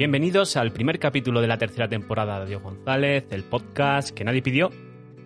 Bienvenidos al primer capítulo de la tercera temporada de Adiós González, el podcast que nadie pidió,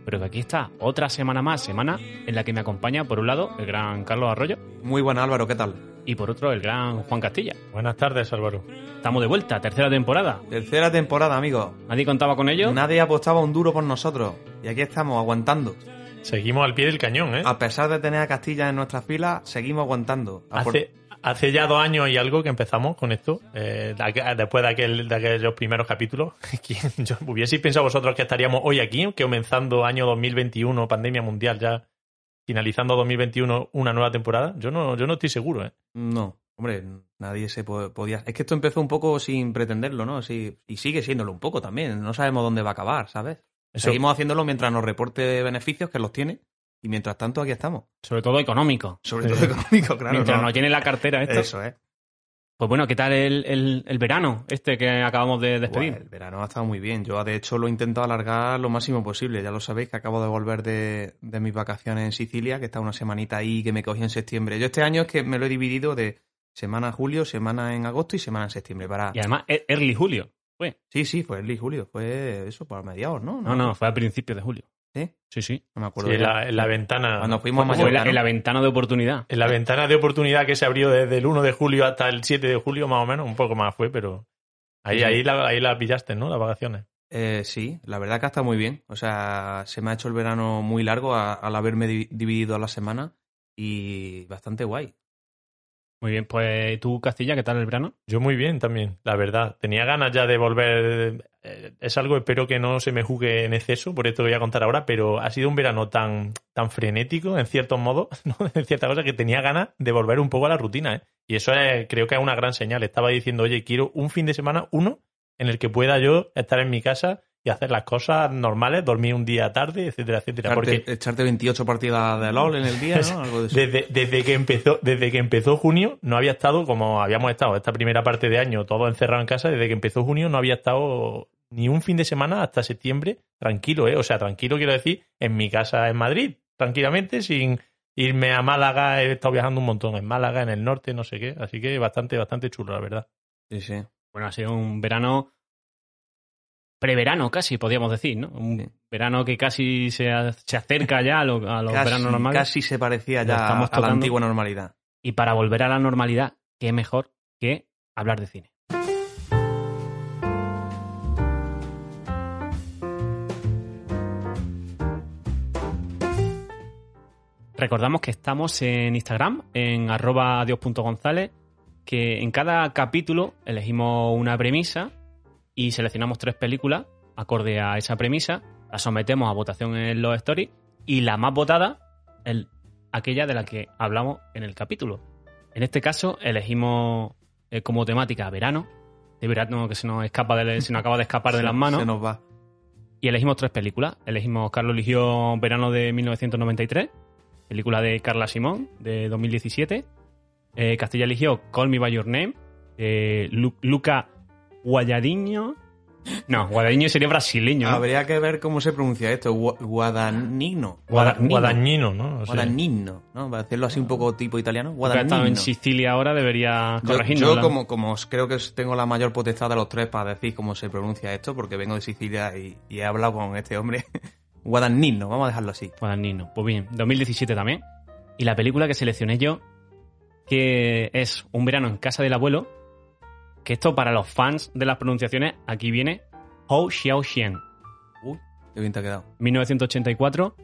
pero que aquí está otra semana más, semana en la que me acompaña por un lado el gran Carlos Arroyo Muy buena Álvaro, ¿qué tal? y por otro el gran Juan Castilla. Buenas tardes, Álvaro. Estamos de vuelta, tercera temporada. Tercera temporada, amigos. Nadie contaba con ello. Nadie apostaba un duro por nosotros. Y aquí estamos, aguantando. Seguimos al pie del cañón, ¿eh? A pesar de tener a Castilla en nuestras filas, seguimos aguantando. A por- Hace, hace ya dos años y algo que empezamos con esto, eh, después de, aquel, de aquellos primeros capítulos. ¿Quién- yo, ¿Hubieseis pensado vosotros que estaríamos hoy aquí, que comenzando año 2021, pandemia mundial ya, finalizando 2021, una nueva temporada? Yo no, yo no estoy seguro, ¿eh? No, hombre, nadie se po- podía... Es que esto empezó un poco sin pretenderlo, ¿no? Sí, y sigue siéndolo un poco también. No sabemos dónde va a acabar, ¿sabes? Eso- Seguimos haciéndolo mientras nos reporte beneficios, que los tiene. Y mientras tanto, aquí estamos. Sobre todo económico. Sobre todo económico, claro. Mientras ¿no? nos llene la cartera esto. Eso es. Pues bueno, ¿qué tal el, el- el verano este que acabamos de despedir? El verano ha estado muy bien. Yo, de hecho, lo he intentado alargar lo máximo posible. Ya lo sabéis que acabo de volver de, de mis vacaciones en Sicilia, que está una semanita ahí que me cogí en septiembre. Yo este año es que me lo he dividido de semana en julio, semana en agosto y semana en septiembre. Para... Y además, e- early julio. Fue. Sí, sí, fue el julio. Fue eso, por mediados, ¿no? No, no, fue a principios de julio. ¿Sí? Sí, sí. No me acuerdo. Sí, en, la, en la ventana. Cuando fuimos a Fue en la, en la ventana de oportunidad. En la ventana de oportunidad que se abrió desde el 1 de julio hasta el 7 de julio, más o menos, un poco más fue, pero ahí, Sí. ahí, la, ahí la pillaste, ¿no? Las vacaciones. Eh, sí, la verdad que ha estado muy bien. O sea, se me ha hecho el verano muy largo a- al haberme di- dividido la semana y bastante guay. Muy bien, pues tú, Castilla, ¿qué tal el verano? Yo muy bien también, la verdad. Tenía ganas ya de volver. eh, Es algo, espero que no se me juzgue en exceso, por esto que voy a contar ahora, pero ha sido un verano tan, tan frenético, en cierto modo, ¿no? en cierta cosa, que tenía ganas de volver un poco a la rutina. ¿eh? Y eso es, creo que es una gran señal. Estaba diciendo, oye, quiero un fin de semana, uno, en el que pueda yo estar en mi casa y hacer las cosas normales, dormir un día tarde, etcétera, etcétera. Echarte, Porque echarte 28 partidas de LOL en el día, ¿no? Algo de eso. desde, desde que empezó, desde que empezó junio, no había estado como habíamos estado esta primera parte de año, todo encerrado en casa. Desde que empezó junio no había estado ni un fin de semana hasta septiembre tranquilo, ¿eh? O sea, tranquilo quiero decir, en mi casa en Madrid, tranquilamente, sin irme a Málaga. He estado viajando un montón en Málaga, en el norte, no sé qué. Así que bastante, bastante chulo, la verdad. Sí, sí. Bueno, ha sido un verano preverano casi, podríamos decir, ¿no? Un Sí. verano que casi se, se acerca ya a, lo- a los Casi, veranos normales. casi se parecía ya estamos a la antigua normalidad. Y para volver a la normalidad, qué mejor que hablar de cine. Recordamos que estamos en Instagram, en arroba adios.gonzález, que en cada capítulo elegimos una premisa y seleccionamos tres películas acorde a esa premisa, la sometemos a votación en los stories y la más votada, el, aquella de la que hablamos en el capítulo. En este caso elegimos eh, como temática verano, de verano que se nos escapa de, se nos acaba de escapar de las manos. Se nos va. Y elegimos tres películas. Elegimos, Carlos eligió Verano de 1993, película de Carla Simón, de 2017. Eh, Castilla eligió Call Me By Your Name, de Lu- Luca Guadagnino. No, Guadagnino sería brasileño. ¿no? Habría que ver cómo se pronuncia esto. Gua- Guadagnino. Guadagnino. Guadagnino, ¿no? O sea, Guadagnino, ¿no? Para decirlo así un poco tipo italiano. Estado en Guadagnino. Sicilia ahora debería Yo, corregirnos. yo como, como creo que tengo la mayor potestad de los tres para decir cómo se pronuncia esto, porque vengo de Sicilia y, y he hablado con este hombre. Guadagnino, vamos a dejarlo así. Guadagnino. Pues bien, 2017 también. Y la película que seleccioné yo, que es Un verano en casa del abuelo, que esto para los fans de las pronunciaciones, aquí viene Hou Xiaoxian, Uy, qué bien te ha quedado. 1984.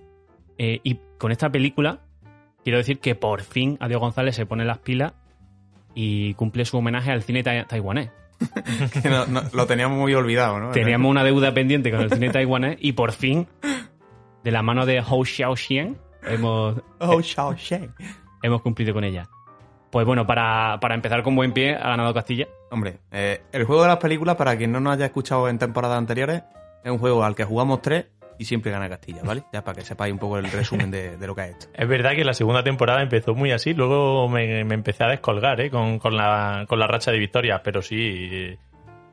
eh, y con esta película, quiero decir que por fin Adiós González se pone las pilas y cumple su homenaje al cine tai- taiwanés. Que no- no- lo teníamos muy olvidado, ¿no? Teníamos una deuda pendiente con el cine taiwanés y por fin, de la mano de Hou Xiaoxian, hemos, Shao Sheng. hemos cumplido con ella. Pues bueno, para, para empezar con buen pie, ha ganado Castilla. Hombre, eh, el juego de las películas, para quien no nos haya escuchado en temporadas anteriores, Es un juego al que jugamos tres y siempre gana Castilla, ¿vale? Ya para que sepáis un poco el resumen de, de lo que ha hecho. Es verdad que la segunda temporada empezó muy así, luego me, me empecé a descolgar ¿eh? con, con, la, con la racha de victorias, pero sí,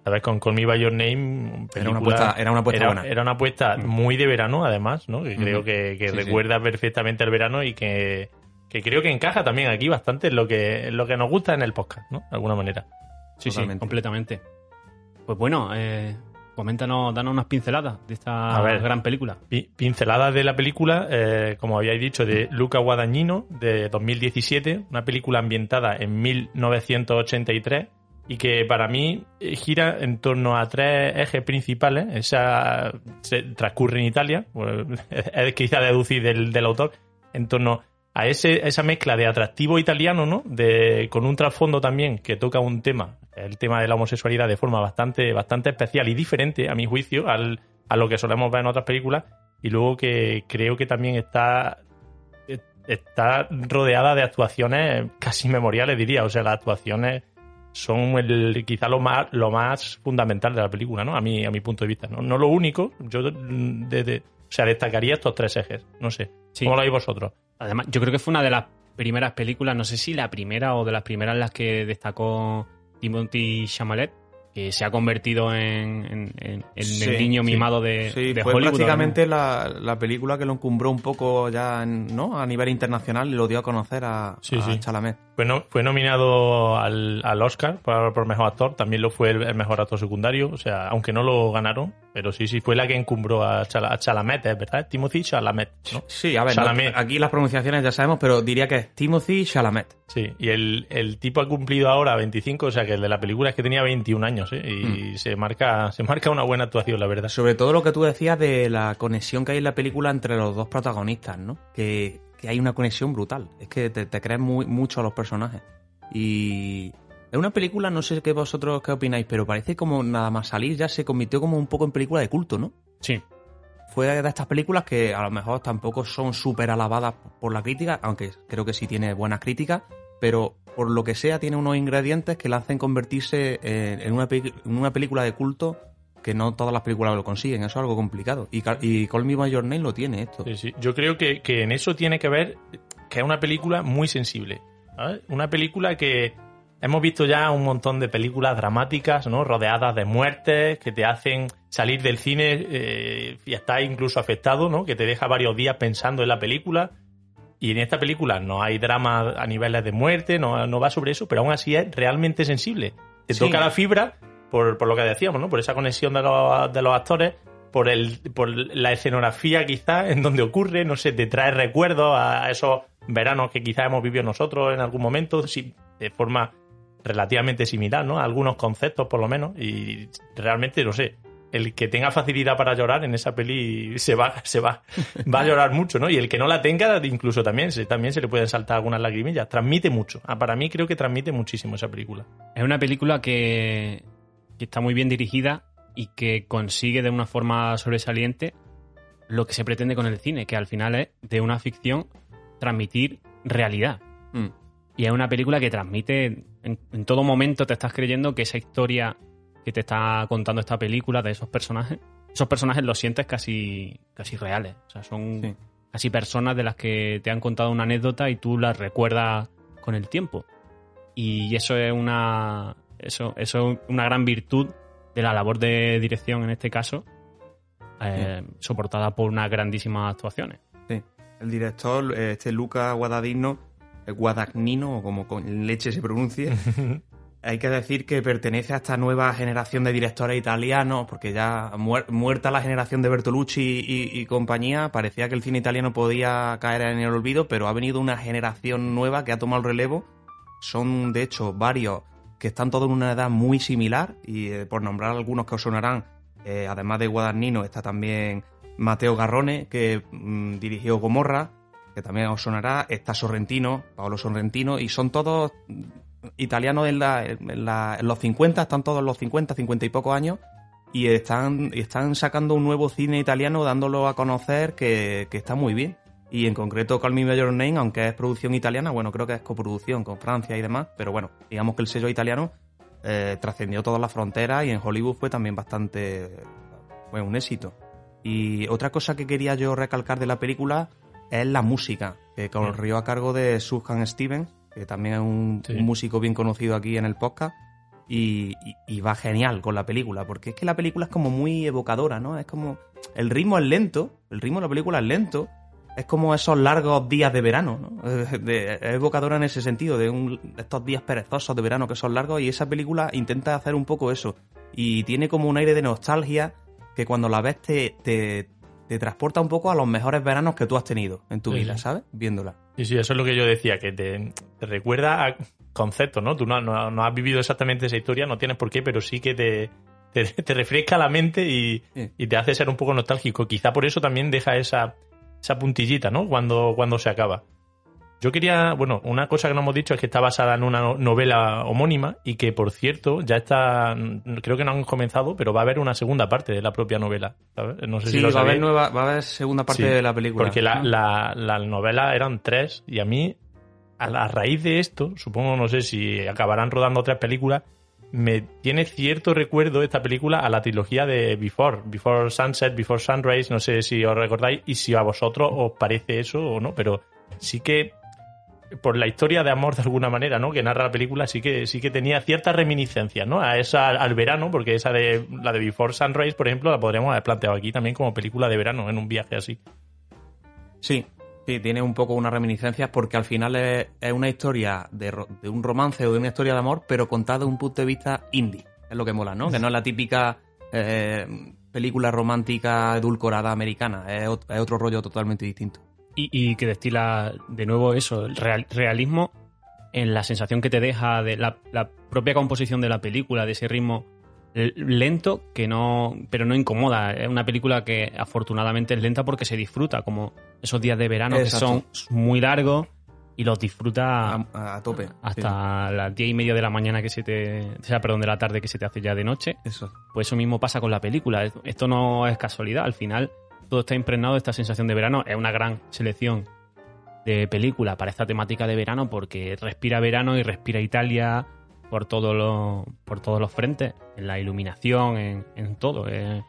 ¿sabes? Con Call Me By Your Name... Era una apuesta, era una apuesta era, buena. era una apuesta muy de verano, además, ¿no? Que creo Ujú. que, que Sí, sí. recuerda perfectamente el verano y que, que creo que encaja también aquí bastante en lo que, en lo que nos gusta en el podcast, ¿no? De alguna manera. Sí, sí, completamente. Pues bueno, eh, coméntanos, danos unas pinceladas de esta A ver. gran película. Pi- Pinceladas de la película, eh, como habíais dicho, de Luca Guadagnino, de 2017, una película ambientada en 1983 y que para mí eh, gira en torno a tres ejes principales. Esa se transcurre en Italia, pues, es quizá deducir del, del autor, en torno a ese, esa mezcla de atractivo italiano, ¿no? De, con un trasfondo también que toca un tema, el tema de la homosexualidad de forma bastante, bastante especial y diferente, a mi juicio, al, a lo que solemos ver en otras películas. Y luego que creo que también está, está rodeada de actuaciones casi memoriales, diría. O sea, las actuaciones son el, quizá lo más, lo más fundamental de la película, ¿no? A mi, a mi punto de vista. No, no lo único, yo de- de- o sea, destacaría estos tres ejes. No sé. Sí. ¿Cómo lo veis vosotros? Además, yo creo que fue una de las primeras películas, no sé si la primera o de las primeras en las que destacó Timothy Chalamet, que se ha convertido en, en- en- en Sí, el niño sí. mimado de, Sí, de fue Hollywood. prácticamente la, la película que lo encumbró un poco ya en- ¿no? a nivel internacional y lo dio a conocer a, Sí, a sí. Chalamet. Fue, no- fue nominado al, al Oscar por, por mejor actor, también lo fue el, el mejor actor secundario, o sea, aunque no lo ganaron, pero sí, sí, fue la que encumbró a, Chala- a Chalamet, ¿es verdad? Timothy Chalamet, ¿no? Sí, a ver, no- Chalamet. aquí las pronunciaciones ya sabemos, pero diría que es Timothy Chalamet. Sí, y el, el tipo ha cumplido ahora 25, o sea que el de la película es que tenía 21 años, ¿eh? Y se marca se marca una buena actuación, la verdad. Sobre todo lo que tú decías de la conexión que hay en la película entre los dos protagonistas, ¿no? Que, que hay una conexión brutal. Es que te, te crees muy, mucho a los personajes. Y es una película, no sé qué vosotros qué opináis, pero parece como nada más salir ya se convirtió como un poco en película de culto, ¿no? Sí, Fue de estas películas que a lo mejor tampoco son súper alabadas por la crítica, aunque creo que sí tiene buenas críticas, pero por lo que sea tiene unos ingredientes que la hacen convertirse en, en una, película de culto que no todas las películas lo consiguen, eso es algo complicado. Y, y Call Me By Your Name lo tiene esto. Yo creo que, en eso tiene que ver que es una película muy sensible. Una película que hemos visto ya un montón de películas dramáticas, ¿no? Rodeadas de muertes, que te hacen salir del cine eh, y estar incluso afectado, ¿no? Que te deja varios días pensando en la película. Y en esta película no hay drama a niveles de muerte, no, no va sobre eso, pero aún así es realmente sensible. Te Sí. toca la fibra por, por lo que decíamos, ¿no? Por esa conexión de los, de los actores, por, el, por la escenografía quizás en donde ocurre, no sé, te trae recuerdos a esos veranos que quizás hemos vivido nosotros en algún momento, de forma relativamente similar, ¿no? Algunos conceptos por lo menos, y realmente, no sé, el que tenga facilidad para llorar en esa peli se va, se va, va a llorar mucho, ¿no? Y el que no la tenga, incluso también se, también se le pueden saltar algunas lagrimillas. Transmite mucho. Ah, para mí creo que transmite muchísimo esa película. es una película que, que está muy bien dirigida y que consigue de una forma sobresaliente lo que se pretende con el cine, que al final es de una ficción transmitir realidad. Mm. Y es una película que transmite, en, en todo momento te estás creyendo que esa historia que te está contando esta película de esos personajes, esos personajes los sientes casi, casi reales. O sea, son Sí. casi personas de las que te han contado una anécdota y tú las recuerdas con el tiempo. Y eso es una, eso, eso es una gran virtud de la labor de dirección en este caso, eh, soportada por unas grandísimas actuaciones. Sí. El director, este Luca Guadagnino, eh, Guadagnino, o como con leche se pronuncie, hay que decir que pertenece a esta nueva generación de directores italianos, porque ya muer- muerta la generación de Bertolucci y, compañía, parecía que el cine italiano podía caer en el olvido, pero ha venido una generación nueva que ha tomado el relevo. Son, de hecho, varios que están todos en una edad muy similar, y eh, por nombrar algunos que os sonarán, eh, además de Guadagnino, está también Mateo Garrone, que mm, dirigió Gomorra, que también os sonará, está Sorrentino, Paolo Sorrentino, y son todos italianos en, la- en los 50, están todos en los 50, 50 y pocos años, y están, están sacando un nuevo cine italiano, dándolo a conocer, que, está muy bien. Y en concreto Call Me Your Name, aunque es producción italiana, bueno, creo que es coproducción con Francia y demás, pero bueno, digamos que el sello italiano eh, trascendió todas las fronteras y en Hollywood fue también bastante fue un éxito. Y otra cosa que quería yo recalcar de la película es la música, que corrió a cargo de Suhan Stevens, que también es un, Sí. un músico bien conocido aquí en el podcast. Y, y- y va genial con la película, porque es que la película es como muy evocadora, ¿no? Es como. El ritmo es lento, el ritmo de la película es lento, es como esos largos días de verano, ¿no? Eh, de- es evocadora en ese sentido, de, un- estos días perezosos de verano que son largos, y esa película intenta hacer un poco eso. Y tiene como un aire de nostalgia que cuando la ves te, te, te transporta un poco a los mejores veranos que tú has tenido en tu Sí, vida. ¿sabes? Viéndola. Sí, sí, eso es lo que yo decía, que te, te recuerda a conceptos, ¿no? Tú no, no- no has vivido exactamente esa historia, no tienes por qué, pero sí que te, te, te refresca la mente y, Sí. y te hace ser un poco nostálgico. Quizá por eso también deja esa, esa puntillita, ¿no? Cuando, cuando se acaba. Yo quería, bueno, una cosa que no hemos dicho es que está basada en una no- novela homónima y que, por cierto, ya está, creo que no han comenzado, pero va a haber una segunda parte de la propia novela, ¿sabes? No sé Sí, si lo va a haber nueva, va a haber segunda parte Sí, de la película. Porque la, la, la novela eran tres y a mí, a la raíz de esto, supongo, no sé si acabarán rodando otras películas, me tiene cierto recuerdo esta película a la trilogía de Before, Before Sunset, Before Sunrise, no sé si os recordáis y si a vosotros os parece eso o no, pero sí que por la historia de amor de alguna manera, ¿no? Que narra la película, sí que sí que tenía ciertas reminiscencias, ¿no? A esa al verano, porque esa de la de Before Sunrise, por ejemplo, la podríamos haber planteado aquí también como película de verano en un viaje así. Sí, sí, tiene un poco unas reminiscencias porque al final es, una historia de, un romance o de una historia de amor, pero contada de un punto de vista indie. Es lo que mola, ¿no? Que no es la típica eh, película romántica edulcorada americana. Es, es otro rollo totalmente distinto. Y, y que destila de nuevo eso, el real- realismo en la sensación que te deja de la, la propia composición de la película, de ese ritmo lento que no pero no incomoda es una película que afortunadamente es lenta porque se disfruta como esos días de verano Exacto. que son muy largos y los disfruta A, tope. hasta las diez y media de la mañana que se te o sea perdón de la tarde que se te hace ya de noche Sí, eso. pues eso mismo pasa con la película. Esto no es casualidad. Al final, todo está impregnado de esta sensación de verano. Es una gran selección de película para esta temática de verano porque respira verano y respira Italia por, todo lo- por todos los frentes. En la iluminación, en, todo. Es-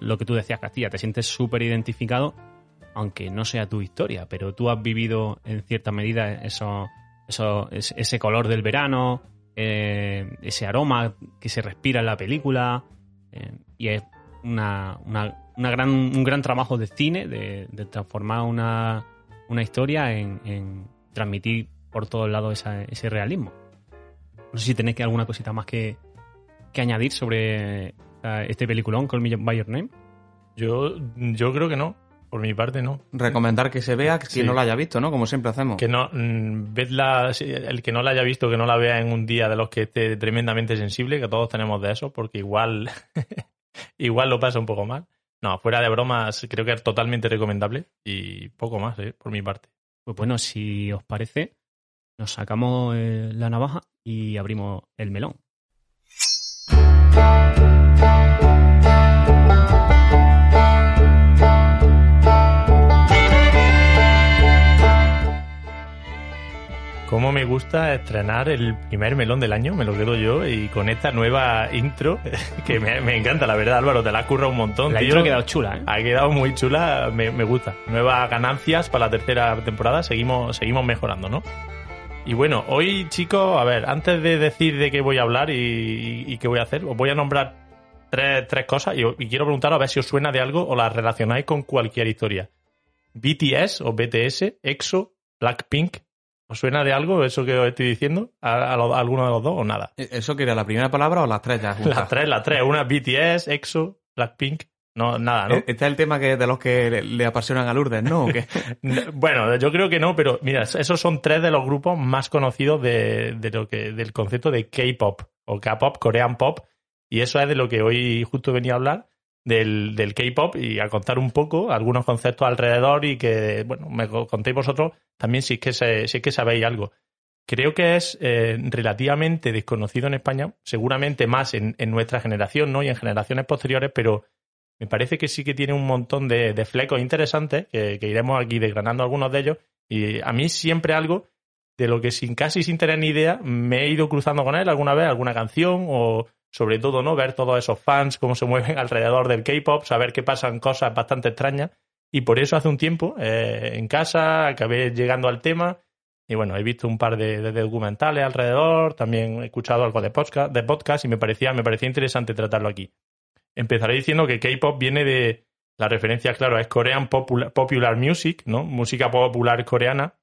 lo que tú decías, Castilla. Te sientes súper identificado, aunque no sea tu historia. Pero tú has vivido en cierta medida eso, eso, ese color del verano, eh, ese aroma que se respira en la película. eh, y es una- una gran, un gran trabajo de cine de, de transformar una, una historia en, en transmitir por todos lados esa- ese realismo. No sé si tenéis que alguna cosita más que, que añadir sobre eh, este peliculón, Call Me By Your Name. Yo, yo creo que no, por mi parte no. Recomendar que se vea, que Sí. quien no la haya visto, ¿no? Como siempre hacemos. Que no, mm, vedla, el que no la haya visto, que no la vea en un día de los que esté tremendamente sensible, que todos tenemos de eso, porque igual, igual lo pasa un poco mal. No, fuera de bromas, creo que es totalmente recomendable y poco más, ¿eh? por mi parte. Pues bueno, si os parece, nos sacamos eh, la navaja y abrimos el melón. Cómo me gusta estrenar el primer melón del año, me lo quedo yo, y con esta nueva intro, que me, me encanta, la verdad, Álvaro, te la has currado un montón. La tío. intro ha quedado chula, ¿eh? Ha quedado muy chula, me, me gusta. Nuevas ganancias para la tercera temporada, seguimos, seguimos mejorando, ¿no? Y bueno, hoy chicos, a ver, antes de decir de qué voy a hablar y, y- y qué voy a hacer, os voy a nombrar tres, tres cosas y, y quiero preguntaros a ver si os suena de algo o las relacionáis con cualquier historia. BTS o BTS, EXO, Blackpink, ¿os suena de algo eso que os estoy diciendo? ¿A, a lo- a alguno de los dos o nada? ¿E-, ¿Eso que era la primera palabra o las tres ya juntas? Las tres, las tres, una BTS, EXO, Blackpink, no, nada, ¿no? Este es el tema que de los que le, le apasionan a Lourdes, ¿no? Bueno, yo creo que no, pero mira, esos son tres de los grupos más conocidos de, de lo que, del concepto de K-pop o K-pop, Korean pop, y eso es de lo que hoy justo venía a hablar, del, del K-pop y a contar un poco algunos conceptos alrededor y que, bueno, me co- contéis vosotros también si es que, se- si es que sabéis algo. Creo que es eh, relativamente desconocido en España, seguramente más en, en nuestra generación ¿no? y en generaciones posteriores, pero me parece que sí que tiene un montón de, de flecos interesantes, que, que iremos aquí desgranando algunos de ellos. Y a mí siempre algo de lo que sin casi sin tener ni idea me he ido cruzando con él alguna vez, alguna canción o, sobre todo, ¿no? Ver todos esos fans, cómo se mueven alrededor del K-pop, saber que pasan cosas bastante extrañas. Y por eso hace un tiempo, eh, en casa, acabé llegando al tema. Y bueno, he visto un par de, documentales alrededor, también he escuchado algo de podcast, de podcast y me parecía, me parecía interesante tratarlo aquí. Empezaré diciendo que K-pop viene de. La referencia, claro, es Korean Popular, Popular Music, ¿no? Música popular coreana.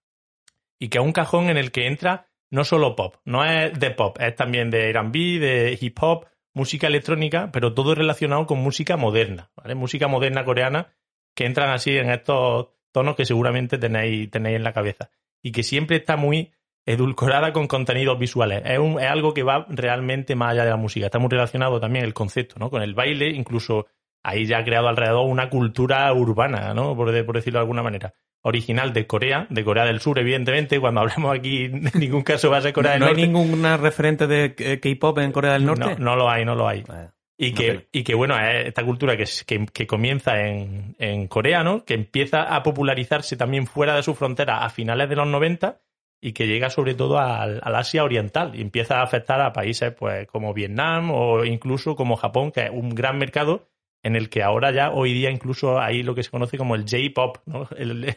Y que es un cajón en el que entra no solo pop, no es de pop, es también de R&B, de hip hop, música electrónica, pero todo relacionado con música moderna, ¿vale? Música moderna coreana que entran así en estos tonos que seguramente tenéis, tenéis en la cabeza y que siempre está muy edulcorada con contenidos visuales. Es, un, es algo que va realmente más allá de la música. Está muy relacionado también el concepto, ¿no? Con el baile, incluso ahí ya ha creado alrededor una cultura urbana, ¿no? Por, de- por decirlo de alguna manera. Original de Corea, de Corea del Sur, evidentemente. Cuando hablamos aquí, en ningún caso va a ser Corea del ¿No hay Norte. ninguna referente de eh, K-pop en Corea del Norte? No, no lo hay, no lo hay. Vaya. Y que, pena. y que bueno, es esta cultura que, que comienza en, en Corea, ¿no? Que empieza a popularizarse también fuera de su frontera a finales de los 90 y que llega sobre todo al, al Asia Oriental y empieza a afectar a países pues como Vietnam o incluso como Japón, que es un gran mercado en el que ahora ya hoy día incluso hay lo que se conoce como el J-pop, ¿no? El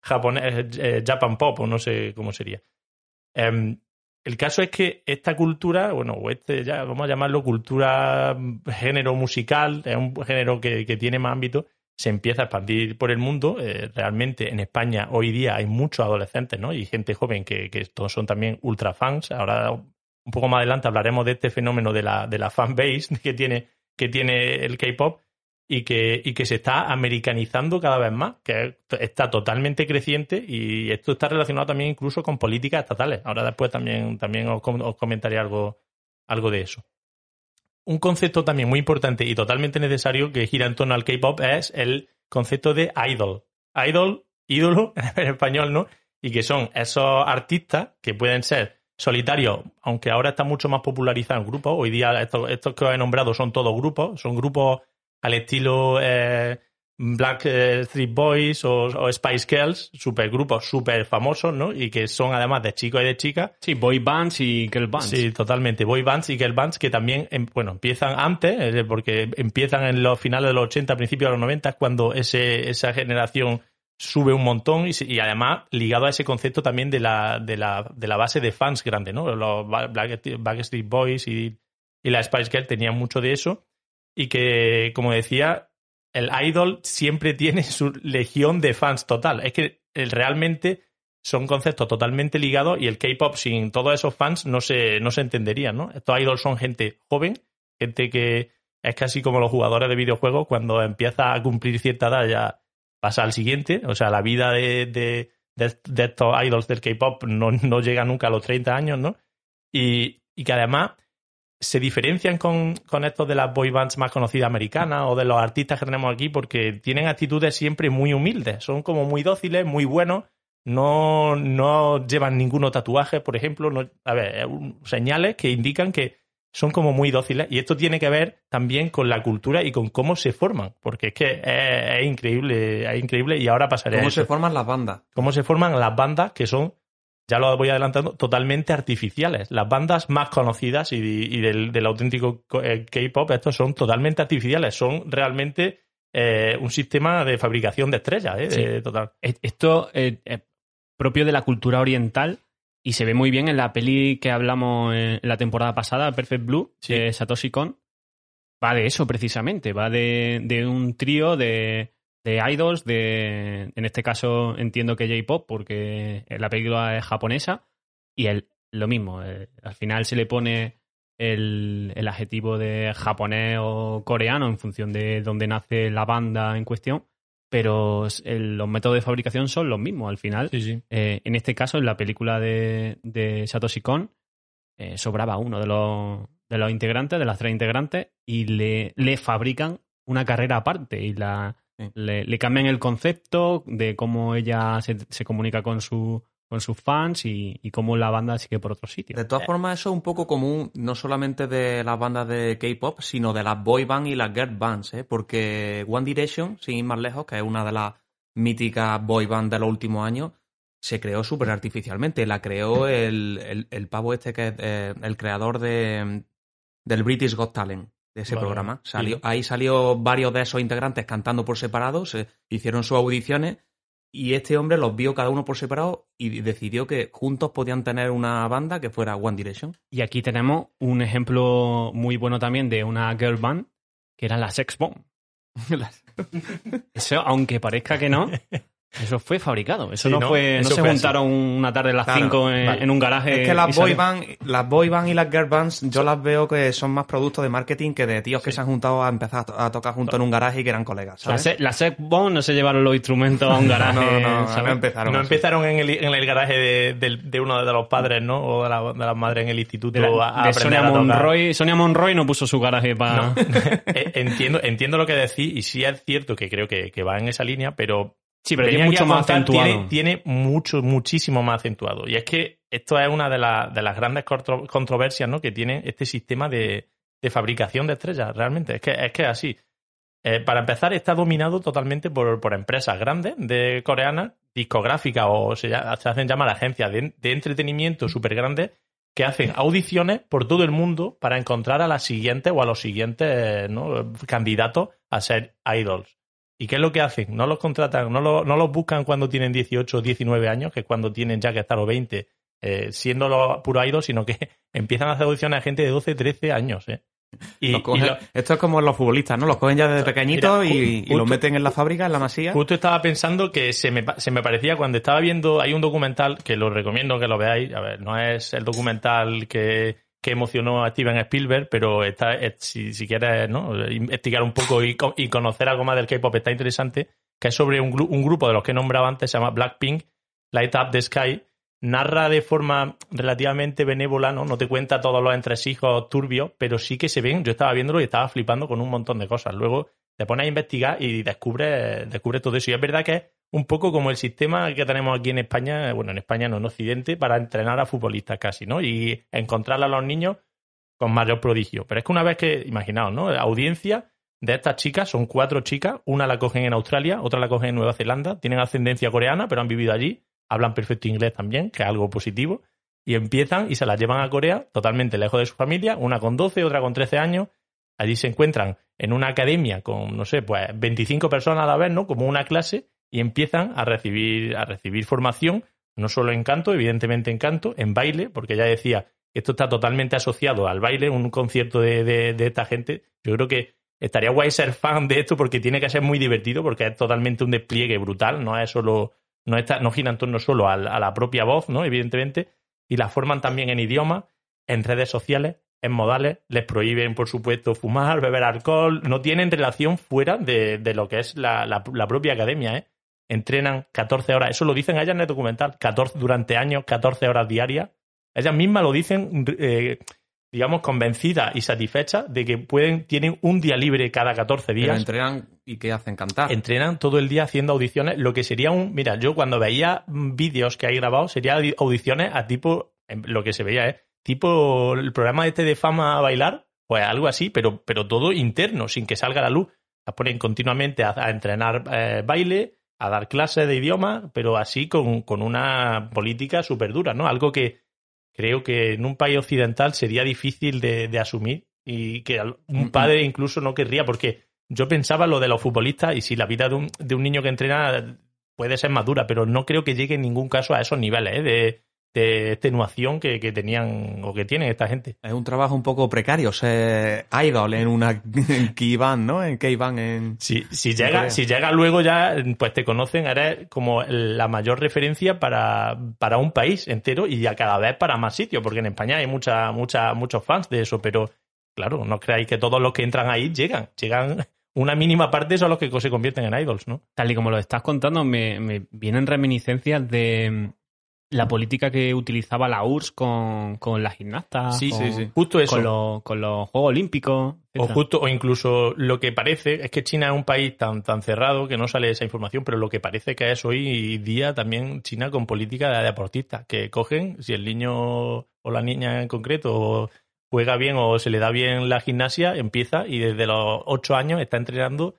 japonés, eh, Japan pop o no sé cómo sería. Em, el caso es que esta cultura, bueno, o este ya vamos a llamarlo cultura mm, género musical, es un género que, que tiene más ámbito, se empieza a expandir por el mundo. Eh, realmente en España hoy día hay muchos adolescentes, ¿no? Y gente joven que, que todos son también ultra fans. Ahora, un poco más adelante hablaremos de este fenómeno de la, de la fan base que tiene, que tiene el K-pop y que, y que se está americanizando cada vez más, que está totalmente creciente y esto está relacionado también incluso con políticas estatales. Ahora después también, también os, os comentaré algo, algo de eso. Un concepto también muy importante y totalmente necesario que gira en torno al K-pop es el concepto de idol. Idol, ídolo en español, ¿no? Y que son esos artistas que pueden ser solitarios, aunque ahora está mucho más popularizado en grupos. Hoy día estos, estos que os he nombrado son todos grupos, son grupos al estilo eh, Black eh, Street Boys o, o Spice Girls, supergrupos súper famosos, ¿no? Y que son además de chicos y de chicas. Sí, boy bands y girl bands. Sí, totalmente. Boy bands y girl bands que también, em- bueno, empiezan antes, eh, porque empiezan en los finales de los 80, principios de los 90, es cuando ese, esa generación sube un montón y, y además ligado a ese concepto también de la, de la, de la base de fans grande, ¿no? Los Black- Backstreet Boys y, y la Spice Girl tenían mucho de eso y que, como decía, el idol siempre tiene su legión de fans total. Es que eh, realmente son conceptos totalmente ligados y el K-pop sin todos esos fans no se, no se entendería, ¿no? Estos idols son gente joven, gente que es casi como los jugadores de videojuegos, cuando empieza a cumplir cierta edad ya pasa al siguiente, o sea, la vida de, de, estos idols del K-pop no, no llega nunca a los 30 años, ¿no? Y, y que además se diferencian con, con estos de las boy bands más conocidas americanas o de los artistas que tenemos aquí porque tienen actitudes siempre muy humildes, son como muy dóciles, muy buenos, no, no llevan ninguno tatuaje, por ejemplo, no, a ver, señales que indican que son como muy dóciles. Y esto tiene que ver también con la cultura y con cómo se forman, porque es que es, es increíble, es increíble. Y ahora pasaré a ¿Cómo eso se forman las bandas? cómo se forman las bandas que son, ya lo voy adelantando, totalmente artificiales. Las bandas más conocidas y, y del, del auténtico co- eh, K-pop, estos son totalmente artificiales, son realmente eh, un sistema de fabricación de estrellas, ¿eh? Sí. De- total. E- Esto eh, es propio de la cultura oriental y se ve muy bien en la peli que hablamos en la temporada pasada, Perfect Blue, Sí. de Satoshi Kon. Va de eso precisamente, va de, de un trío de, de idols, de, en este caso entiendo que J-Pop, porque la película es japonesa, y el, lo mismo, eh, al final se le pone el, el adjetivo de japonés o coreano en función de dónde nace la banda en cuestión, pero el- los métodos de fabricación son los mismos al final. Sí, sí. Eh, en este caso, en la película de, de Satoshi Kon, eh, sobraba uno de los, de los integrantes, de las tres integrantes, y le, le fabrican una carrera aparte y la, Sí. le, le cambian el concepto de cómo ella se, se comunica con, su, con sus fans y, y cómo la banda sigue por otro sitio. De todas formas, eso es un poco común, no solamente de las bandas de K-pop, sino de las boy bands y las girl bands, ¿eh? Porque One Direction, sin ir más lejos, que es una de las míticas boy bands de los últimos años, se creó súper artificialmente. La creó el, el, el pavo este que es eh, el creador de, del British Got Talent, de ese Vale, programa. Salió, sí. Ahí salió varios de esos integrantes cantando por separado, se hicieron sus audiciones y este hombre los vio cada uno por separado y decidió que juntos podían tener una banda que fuera One Direction. Y aquí tenemos un ejemplo muy bueno también de una girl band, que era la Sex Bomb. Eso, aunque parezca que no, eso fue fabricado. Eso Sí, no, ¿no? fue, Eso no se fue así. juntaron una tarde a las Claro, 5 en, vale. en un garaje. Es que las boy, band, las boy band y las girl bands yo las veo que son más productos de marketing que de tíos que se han juntado a empezar a, to- a tocar juntos en un garaje y que eran colegas. La, ¿sabes? Se- la Sex Bomb no se llevaron los instrumentos a un garaje. no, no, ¿sabes? no empezaron. No así. empezaron en el, en el garaje de, uno de los padres, ¿no? O de, la, de las madres en el instituto De, la- a, a de aprender Sonia a. Monroy. Sonia Monroy no puso su garaje para. No. Eh, entiendo, entiendo lo que decís y sí es cierto que creo que, que va en esa línea, pero Sí, pero tiene mucho más acentuado. Tiene, tiene mucho, muchísimo más acentuado. Y es que esto es una de, la- de las grandes contro- controversias ¿no? que tiene este sistema de, de fabricación de estrellas, realmente. Es que es que así. Eh, para empezar, está dominado totalmente por, por empresas grandes de coreanas, discográficas o se, hacen llamar agencias de, de entretenimiento súper grandes que hacen audiciones por todo el mundo para encontrar a las siguientes o a los siguientes ¿no? candidatos a ser idols. ¿Y qué es lo que hacen? No los contratan, no, lo- no los buscan cuando tienen 18 o 19 años, que es cuando tienen ya que estar o 20, eh, siendo los idols, sino que empiezan a hacer audiciones a gente de 12, 13 años. ¿eh? Y, Los y cogen- lo- Esto es como los futbolistas, ¿no? Los cogen ya desde pequeñitos Mira, y, los meten en la fábrica, en la masía. Justo estaba pensando que se me, se me parecía cuando estaba viendo, hay un documental que lo recomiendo que lo veáis, a ver, no es el documental que, que emocionó a Steven Spielberg, pero está, es- si, si quieres investigar un poco y, co- y conocer algo más del K-pop está interesante, que es sobre un grupo de los que he nombrado antes, se llama Blackpink, Light Up the Sky, narra de forma relativamente benévola, ¿no? No te cuenta todos los entresijos turbios, pero sí que se ven. Yo estaba viéndolo y estaba flipando con un montón de cosas. Luego te pones a investigar y descubres descubre todo eso. Y es verdad que es un poco como el sistema que tenemos aquí en España, bueno, en España no, en Occidente, para entrenar a futbolistas casi, ¿no? Y encontrar a los niños con mayor prodigio. Pero es que una vez que, imaginaos, ¿no? La audiencia de estas chicas, son cuatro chicas, una la cogen en Australia, otra la cogen en Nueva Zelanda, tienen ascendencia coreana, pero han vivido allí, hablan perfecto inglés también, que es algo positivo, y empiezan y se las llevan a Corea totalmente lejos de su familia, una con 12, otra con 13 años, allí se encuentran en una academia con, no sé, pues 25 personas a la vez, ¿no? Como una clase, y empiezan a recibir, a recibir formación, no solo en canto, evidentemente en canto, en baile, porque ya decía, esto está totalmente asociado al baile, un concierto de, de- de esta gente. Yo creo que estaría guay ser fan de esto porque tiene que ser muy divertido, porque es totalmente un despliegue brutal, no es solo, no, está, no gira en torno solo al- a, la propia voz, ¿no? Evidentemente, y la forman también en idiomas, en redes sociales, en modales, les prohíben, por supuesto, fumar, beber alcohol, no tienen relación fuera de, de lo que es la, la- la propia academia, ¿eh? Entrenan 14 horas, eso lo dicen ellas en el documental, 14, durante años, 14 horas diarias. Ellas mismas lo dicen, eh, digamos, convencidas y satisfechas de que pueden, tienen un día libre cada 14 Pero días entrenan y ¿qué hacen? Cantar. entrenan todo el día haciendo audiciones, lo que sería un... Mira, yo cuando veía vídeos que hay grabados, sería audi- audiciones a tipo... Lo que se veía, ¿eh? Tipo el programa este de fama a bailar, pues algo así, pero, pero todo interno, sin que salga a la luz. Las ponen continuamente a, a entrenar eh, baile, a dar clases de idioma, pero así con, con una política súper dura, ¿no? Algo que creo que en un país occidental sería difícil de, de asumir y que al- Mm, un padre incluso no querría, porque yo pensaba lo de los futbolistas y si la vida de un, de un niño que entrena puede ser más dura, pero no creo que llegue en ningún caso a esos niveles ¿eh? de, de extenuación que, que tenían o que tienen esta gente. Es un trabajo un poco precario ser idol en una K-Band, ¿no? En K-Band, en... Si, si, En llega, si llega luego ya, pues te conocen, eres como la mayor referencia para, para un país entero y ya cada vez para más sitios, porque en España hay mucha, mucha, muchos fans de eso, pero claro, no creáis que todos los que entran ahí llegan, llegan una mínima parte son los que se convierten en idols, ¿no? Tal y como lo estás contando, me, me vienen reminiscencias de la política que utilizaba la URSS con, con las gimnastas, Sí, con, sí, sí. Justo eso. con los, con los Juegos Olímpicos. O justo, o incluso lo que parece es que China es un país tan, tan cerrado que no sale esa información, pero lo que parece que es hoy día también China con política de deportistas, que cogen, si el niño o la niña en concreto juega bien o se le da bien la gimnasia, empieza y desde los 8 años está entrenando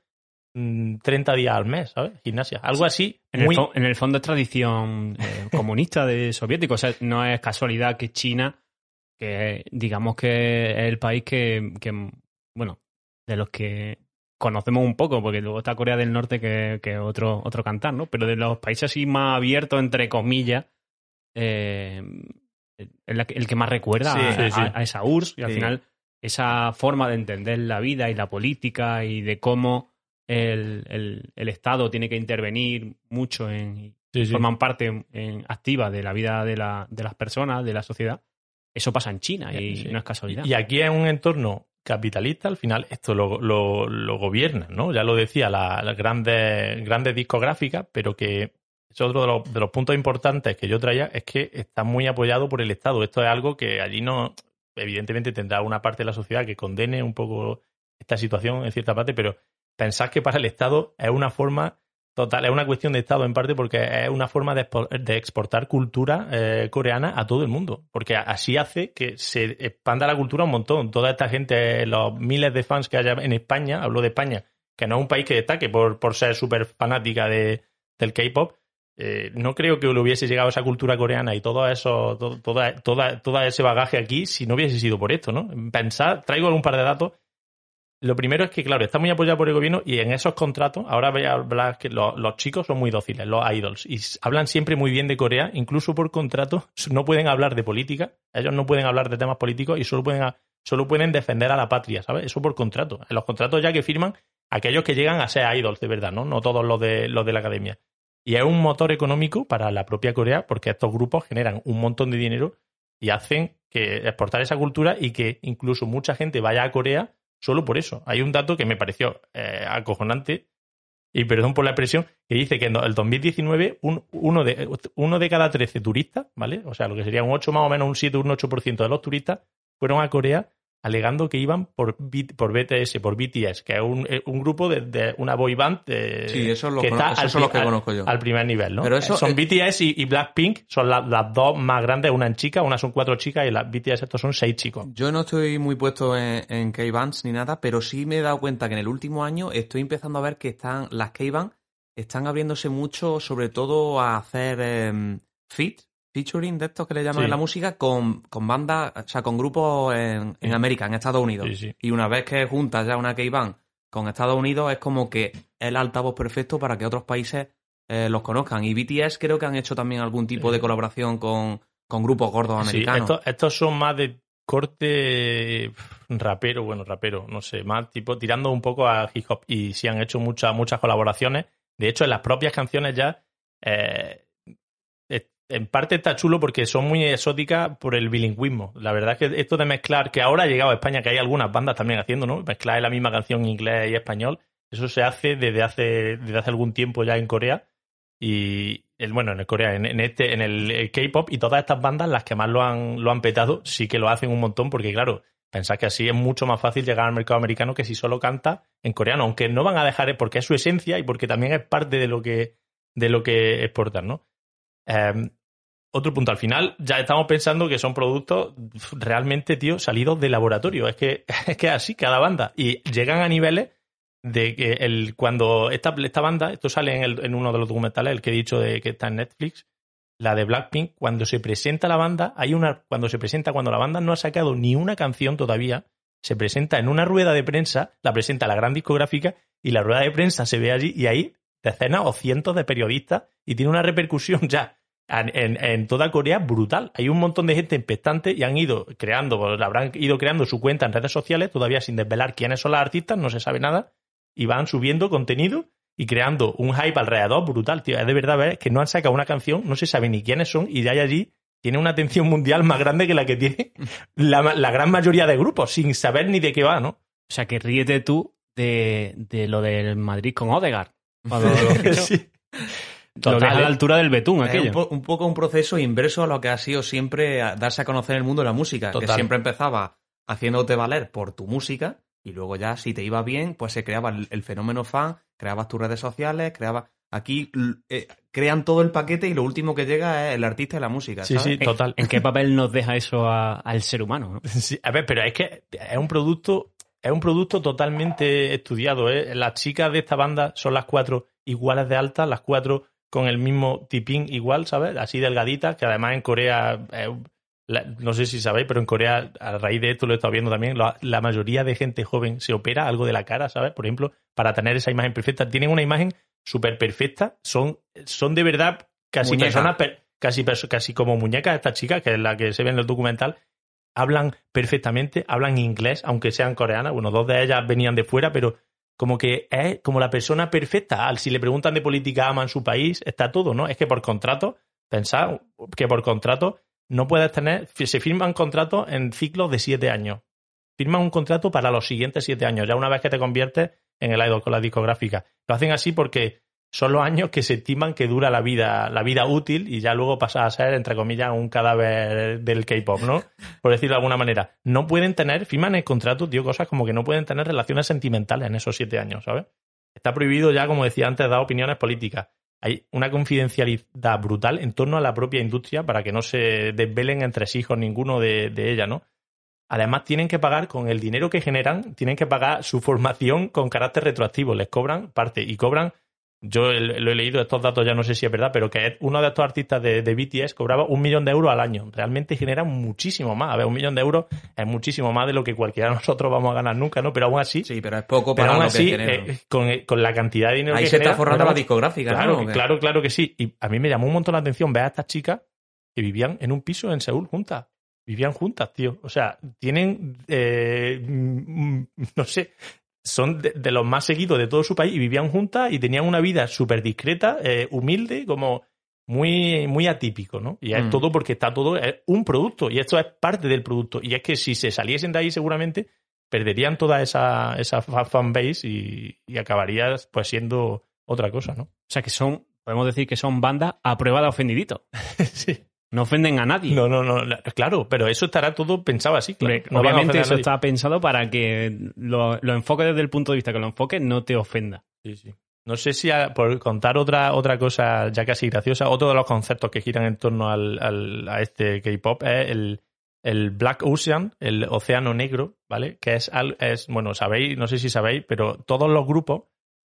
30 días al mes, ¿sabes? Gimnasia. Algo así, En, el muy... fo- en el fondo es tradición eh, comunista de soviético. O sea, no es casualidad que China que digamos que es el país que, que, bueno, de los que conocemos un poco, porque luego está Corea del Norte que, que otro, otro cantar, ¿no? Pero de los países así más abiertos, entre comillas, eh, el, el que más recuerda Sí, a, sí, sí. a- a esa URSS y al final esa forma de entender la vida y la política y de cómo el, el- el Estado tiene que intervenir mucho en Sí, sí. forman parte en- en- activa de la vida de, la- de las personas, de la sociedad. Eso pasa en China y Sí. no es casualidad. Y aquí en un entorno capitalista, al final, esto lo, lo, lo gobiernan, ¿no? Ya lo decía, la- las grandes, grandes discográficas, pero que es otro de los, de los puntos importantes que yo traía, es que está muy apoyado por el Estado. Esto es algo que allí no, evidentemente tendrá una parte de la sociedad que condene un poco esta situación en cierta parte, pero pensad que para el Estado es una forma total, es una cuestión de Estado en parte porque es una forma de exportar cultura eh, coreana a todo el mundo, porque así hace que se expanda la cultura un montón. Toda esta gente, los miles de fans que haya en España, hablo de España, que no es un país que destaque por, por ser súper fanática de, del K-pop, eh, no creo que le hubiese llegado esa cultura coreana y todo eso, todo, toda, toda, todo ese bagaje aquí si no hubiese sido por esto, ¿no? Pensad, traigo algún par de datos. Lo primero es que, claro, está muy apoyado por el gobierno y en esos contratos, ahora voy a hablar que los, los chicos son muy dóciles, los idols, y hablan siempre muy bien de Corea, incluso por contrato, no pueden hablar de política, ellos no pueden hablar de temas políticos y solo pueden, solo pueden defender a la patria, ¿sabes? Eso por contrato. En los contratos ya que firman aquellos que llegan a ser idols de verdad, ¿no? No todos los de, los de la academia. Y es un motor económico para la propia Corea porque estos grupos generan un montón de dinero y hacen que exportar esa cultura y que incluso mucha gente vaya a Corea solo por eso. Hay un dato que me pareció eh, acojonante y perdón por la expresión, que dice que en el 2019 un- uno, de, uno de cada 13 turistas, ¿vale? O sea, lo que sería un 8 más o menos, un 7, un 8% de los turistas fueron a Corea alegando que iban por, BTS, por BTS, que es un, eh, un grupo de, de una boy band eh, Sí, esos los que está al que conozco yo. al primer nivel, ¿no? Pero eso- son eh, BTS y, y Blackpink, son la- las dos más grandes, una en chicas, una son cuatro chicas y las BTS estos son seis chicos. Yo no estoy muy puesto en, en K-Bands ni nada, pero sí me he dado cuenta que en el último año estoy empezando a ver que están las K-Bands están abriéndose mucho, sobre todo a hacer em, feat, featuring de estos que le llaman Sí. en la música, con, con bandas, o sea, con grupos en, en Sí. América, en Estados Unidos. Sí. Y una vez que juntas ya una K-Band con Estados Unidos, es como que el altavoz perfecto para que otros países eh, los conozcan. Y BTS creo que han hecho también algún tipo de colaboración con, con grupos gordos americanos. estos, estos son más de corte rapero, bueno, rapero, no sé, más tipo tirando un poco a hip hop. Y sí han hecho muchas, muchas colaboraciones. De hecho, en las propias canciones ya, eh, en parte está chulo porque son muy exóticas por el bilingüismo. La verdad es que esto de mezclar, que ahora ha llegado a España, que hay algunas bandas también haciendo, ¿no? Mezclar la misma canción en inglés y español. Eso se hace desde hace, desde hace algún tiempo ya en Corea. Y el, bueno, en Corea, en, este, en el, el K-pop y todas estas bandas, las que más lo han, lo han petado, sí que lo hacen un montón, porque claro, pensás que así es mucho más fácil llegar al mercado americano que si solo canta en coreano, aunque no van a dejar, porque es su esencia y porque también es parte de lo que, de lo que exportan, ¿no? Eh, otro punto, al final ya estamos pensando que son productos realmente, tío, salidos de laboratorio. Es que es que así, cada banda. Y llegan a niveles de que el, cuando esta, esta banda, esto sale en, en uno de los documentales, el que he dicho de que está en Netflix, la de Blackpink, cuando se presenta la banda, hay una, cuando se presenta, cuando la banda no ha sacado ni una canción todavía, se presenta en una rueda de prensa, la presenta la gran discográfica, y la rueda de prensa se ve allí, y ahí decenas o cientos de periodistas, y tiene una repercusión ya en, toda Corea brutal. Hay un montón de gente expectante y han ido creando, habrán ido creando su cuenta en redes sociales, todavía sin desvelar quiénes son las artistas, no se sabe nada, y van subiendo contenido y creando un hype alrededor brutal, tío. Es de verdad ver que no han sacado una canción, no se sabe ni quiénes son, y ya hay allí tiene una atención mundial más grande que la que tiene la, la gran mayoría de grupos, sin saber ni de qué va, ¿no? O sea, que ríete tú de, de lo del Madrid con Odegaard. Cuando lo fichó. Sí. Lo a Total, la altura del betún, Es aquello. un, po- un poco un proceso inverso a lo que ha sido siempre darse a conocer en el mundo de la música. Que Total. siempre empezaba haciéndote valer por tu música y luego ya, si te iba bien, pues se creaba el, el fenómeno fan, creabas tus redes sociales, creabas... Aquí eh, crean todo el paquete y lo último que llega es el artista y la música. Sí, ¿sabes? sí, total. ¿En qué papel nos deja eso al ser humano? no? Sí, a ver, pero es que es un producto, es un producto totalmente estudiado, ¿eh? Las chicas de esta banda son las cuatro iguales de altas, las cuatro con el mismo tipín igual, ¿sabes? Así delgaditas, que además en Corea es la- no sé si sabéis, pero en Corea, a raíz de esto lo he estado viendo también, la, la mayoría de gente joven se opera algo de la cara, ¿sabes? Por ejemplo, para tener esa imagen perfecta. Tienen una imagen súper perfecta, son, son de verdad casi Muñeca. personas, per- casi, casi como muñecas estas chicas, que es la que se ve en el documental, hablan perfectamente, hablan inglés, aunque sean coreanas. Bueno, dos de ellas venían de fuera, pero como que es como la persona perfecta. Al- Si le preguntan de política, aman su país, está todo, ¿no? Es que por contrato, pensad que por contrato no puedes tener, se firman contratos en ciclos de siete años. Firman un contrato para los siguientes siete años, ya una vez que te conviertes en el idol con la discográfica. Lo hacen así porque son los años que se estiman que dura la vida, la vida útil y ya luego pasa a ser, entre comillas, un cadáver del K-pop, ¿no? Por decirlo de alguna manera. No pueden tener, firman el contrato, tío, cosas como que no pueden tener relaciones sentimentales en esos siete años, ¿sabes? Está prohibido ya, como decía antes, dar opiniones políticas. Hay una confidencialidad brutal en torno a la propia industria para que no se desvelen entre sí hijos ninguno de, de ella, ¿no? Además, tienen que pagar con el dinero que generan, tienen que pagar su formación con carácter retroactivo. Les cobran parte y cobran. Yo lo he leído, estos datos ya no sé si es verdad, pero que uno de estos artistas de, de BTS cobraba un millón de euros al año. Realmente generan muchísimo más. A ver, un millón de euros es muchísimo más de lo que cualquiera de nosotros vamos a ganar nunca, ¿no? Pero aún así, Sí, pero es poco pero para aún lo así, que eh, con, con la cantidad de dinero Ahí que se está forrando la discográfica, Claro, ¿no? claro, claro que sí. Y a mí me llamó un montón la atención ver a estas chicas que vivían en un piso en Seúl juntas. Vivían juntas, tío. O sea, tienen, eh, mm, mm, no sé, son de, de los más seguidos de todo su país y vivían juntas y tenían una vida súper discreta, eh, humilde, como muy, muy atípico, ¿no? Y es Mm. todo porque está todo, es un producto y esto es parte del producto. Y es que si se saliesen de ahí seguramente perderían toda esa, esa fa- fanbase y, y acabaría pues siendo otra cosa, ¿no? O sea que son, podemos decir que son bandas a prueba de ofendidito. sí. No ofenden a nadie. No, no, no, la- claro, pero eso estará todo pensado así, claro. No obviamente eso está pensado para que lo, lo enfoques desde el punto de vista que lo enfoques no te ofenda. Sí, sí. No sé si a- por contar otra, otra cosa ya casi graciosa, otro de los conceptos que giran en torno al, al- a este K-pop es el, el Black Ocean, el océano negro, ¿vale? Que es, es, bueno, sabéis, no sé si sabéis, pero todos los grupos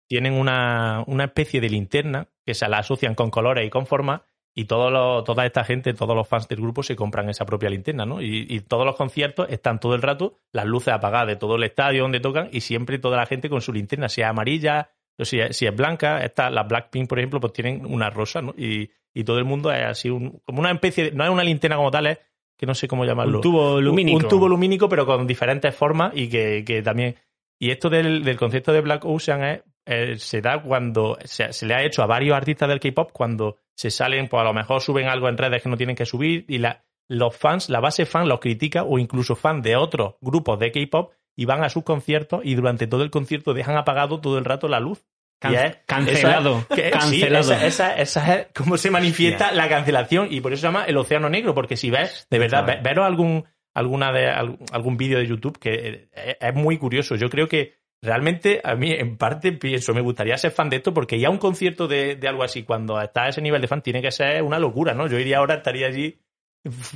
tienen una, una especie de linterna que se la asocian con colores y con formas y todo lo- toda esta gente, todos los fans del grupo se compran esa propia linterna, ¿no? Y, y todos los conciertos están todo el rato las luces apagadas de todo el estadio donde tocan y siempre toda la gente con su linterna, sea amarilla, o si es, si es blanca, esta, las Blackpink, por ejemplo, pues tienen una rosa, ¿no? Y, y todo el mundo es así, un- como una especie de, no es una linterna como tal, es que no sé cómo llamarlo. Un tubo lumínico. Un, un tubo lumínico, pero con diferentes formas y que, que también... Y esto del, del concepto de Black Ocean es, eh, se da cuando se, se le ha hecho a varios artistas del K-pop cuando se salen, pues a lo mejor suben algo en redes que no tienen que subir y la, los fans, la base fan los critica o incluso fans de otros grupos de K-pop y van a sus conciertos y durante todo el concierto dejan apagado todo el rato la luz. Can- Y es- cancelado. esa- que- sí, cancelado. esa, esa- esa es cómo se manifiesta la cancelación y por eso se llama el océano negro, porque si ves, de verdad, Claro. ve- veros algún, alguna de, al- algún vídeo de YouTube que eh, es muy curioso. Yo creo que realmente a mí en parte pienso, me gustaría ser fan de esto porque ya un concierto de, de algo así, cuando está a ese nivel de fan, tiene que ser una locura, ¿no? Yo iría ahora, estaría allí...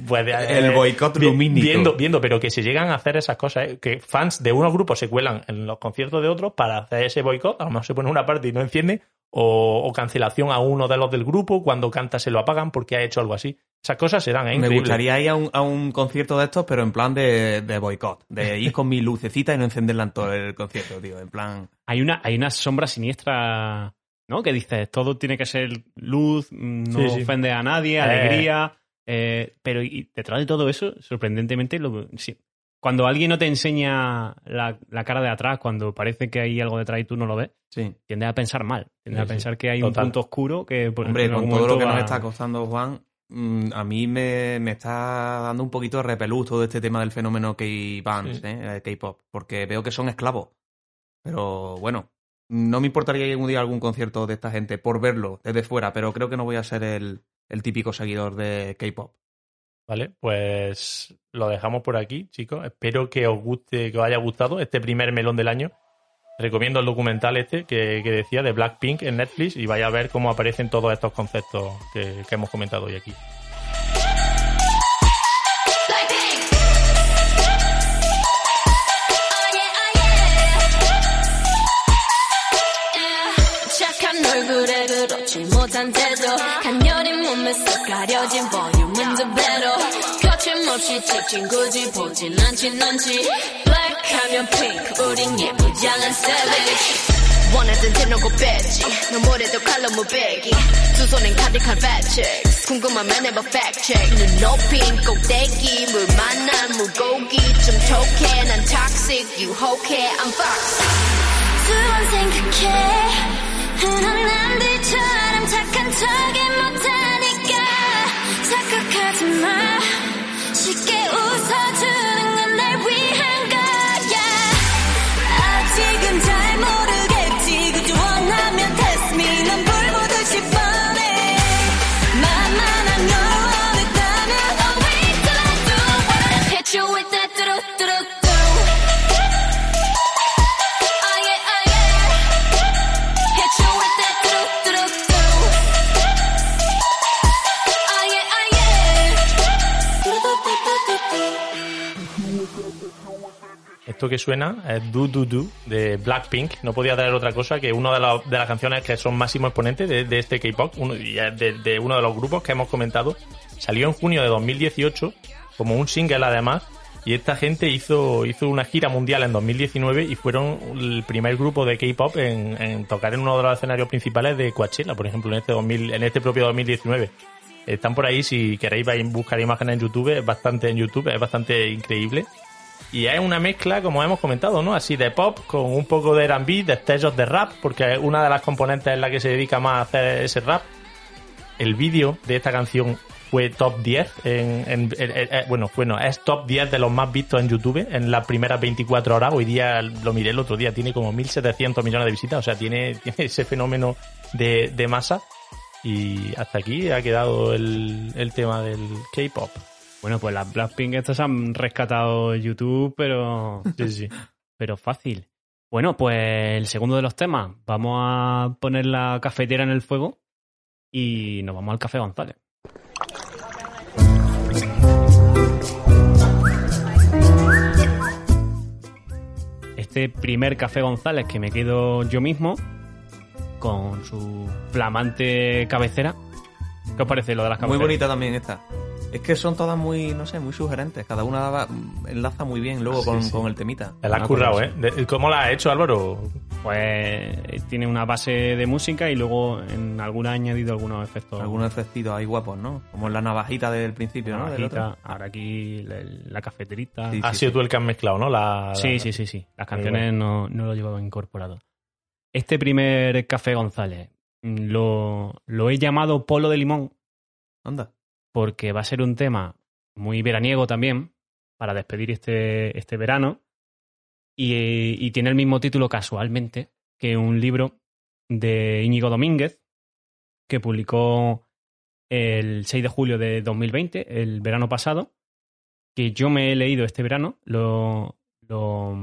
Pues, El boicot vi- lumínico. Viendo, viendo, pero que se llegan a hacer esas cosas, ¿eh? que fans de unos grupos se cuelan en los conciertos de otros para hacer ese boicot, a lo mejor se pone una parte y no enciende, o, o cancelación a uno de los del grupo, cuando canta se lo apagan porque ha hecho algo así. Esas cosas se dan, ¿eh? Me gustaría ir a un, a un concierto de estos, pero en plan de, de boicot. De ir con mi lucecita y no encenderla en todo el concierto, tío. En plan. Hay una, hay una sombra siniestra, ¿no? Que dices, todo tiene que ser luz, mm, no Sí, sí. ofende a nadie, Eh. alegría. Eh, pero y detrás de todo eso, sorprendentemente, lo, sí. cuando alguien no te enseña la, la cara de atrás, cuando parece que hay algo detrás y tú no lo ves, Sí. tiendes a pensar mal. Tiendes Sí, a pensar que hay un punto oscuro que por Hombre, en con todo lo que nos está costando Juan, mm, a mí me, me está dando un poquito de repelús todo este tema del fenómeno K-Bands. ¿eh? Eh, K-pop, porque veo que son esclavos. Pero bueno, no me importaría ir algún día a algún concierto de esta gente por verlo desde fuera, pero creo que no voy a ser el, el típico seguidor de K-pop. Vale, pues lo dejamos por aquí, chicos. Espero que os guste, que os haya gustado este primer melón del año. Recomiendo el documental este que, que decía de Blackpink en Netflix y vaya a ver cómo aparecen todos estos conceptos que, que hemos comentado hoy aquí. 가려진 볼륨은 두 배로 거침없이 찍힌 굳이 보진 않진 않지 블랙하면 핑크 우린 예쁘장한 savage 원하던 대놓고 뺐지 너무래도 칼로 무배기 두 손엔 가득한 fat checks 궁금하면 해봐 fact check 눈 높인 꼭대기 물 만난 물고기 좀 톡해 난 toxic 유혹해 I'm foxy 두번 생각해 흔한 남들처럼 착한 척이 못하니까 착각하지 마 쉽게 웃어주 Esto que suena es Do Do Do de Blackpink. No podía dar otra cosa que una de, la- las canciones que son máximo exponentes de, este K-pop, de uno de los grupos que hemos comentado. Salió en junio de 2018 como un single además. Y esta gente hizo, hizo una gira mundial en 2019 y fueron el primer grupo de K-pop en, en tocar en uno de los escenarios principales de Coachella, por ejemplo, en este, 2000, en este propio 2019. Están por ahí, si queréis vais a buscar imágenes en YouTube, es bastante en YouTube, es bastante increíble. Y es una mezcla, como hemos comentado, ¿no? Así de pop, con un poco de R&B, de destellos de rap, porque una de las componentes es la que se dedica más a hacer ese rap. El vídeo de esta canción fue top 10 en, en- bueno, bueno, es top 10 de los más vistos en YouTube en las primeras 24 horas. Hoy día lo miré el otro día, tiene como 1.700 millones de visitas, o sea, tiene, ese fenómeno de, de masa. Y hasta aquí ha quedado el tema del K-pop. Bueno, pues las Blackpink estas han rescatado YouTube, pero, Sí, sí. pero fácil. Bueno, pues el segundo de los temas. Vamos a poner la cafetera en el fuego y nos vamos al Café González. Este primer Café González que me quedo yo mismo, con su flamante cabecera. ¿Qué os parece lo de las Muy cabeceras? bonita también esta. Es que son todas muy, no sé, muy sugerentes. Cada una daba- enlaza muy bien luego con, con el temita. Te la has currado, ¿eh? De- ¿Cómo la has hecho, Álvaro? Pues tiene una base de música y luego en alguna ha añadido algunos efectos. Algunos efectitos ahí guapos, ¿no? Como en la navajita del principio, ¿no? Del Navajita, otro. ahora aquí la, la cafeterita. Sí, Has sido tú el que has mezclado, ¿no? La, Sí, la- sí, sí, sí. Las canciones no, no lo llevaba incorporado. Este primer Café González mm, lo, lo he llamado Polo de Limón Anda. Porque va a ser un tema muy veraniego también para despedir este, este verano y, y tiene el mismo título casualmente que un libro de Íñigo Domínguez que publicó el 6 de julio de 2020, el verano pasado, que yo me he leído este verano, lo, lo,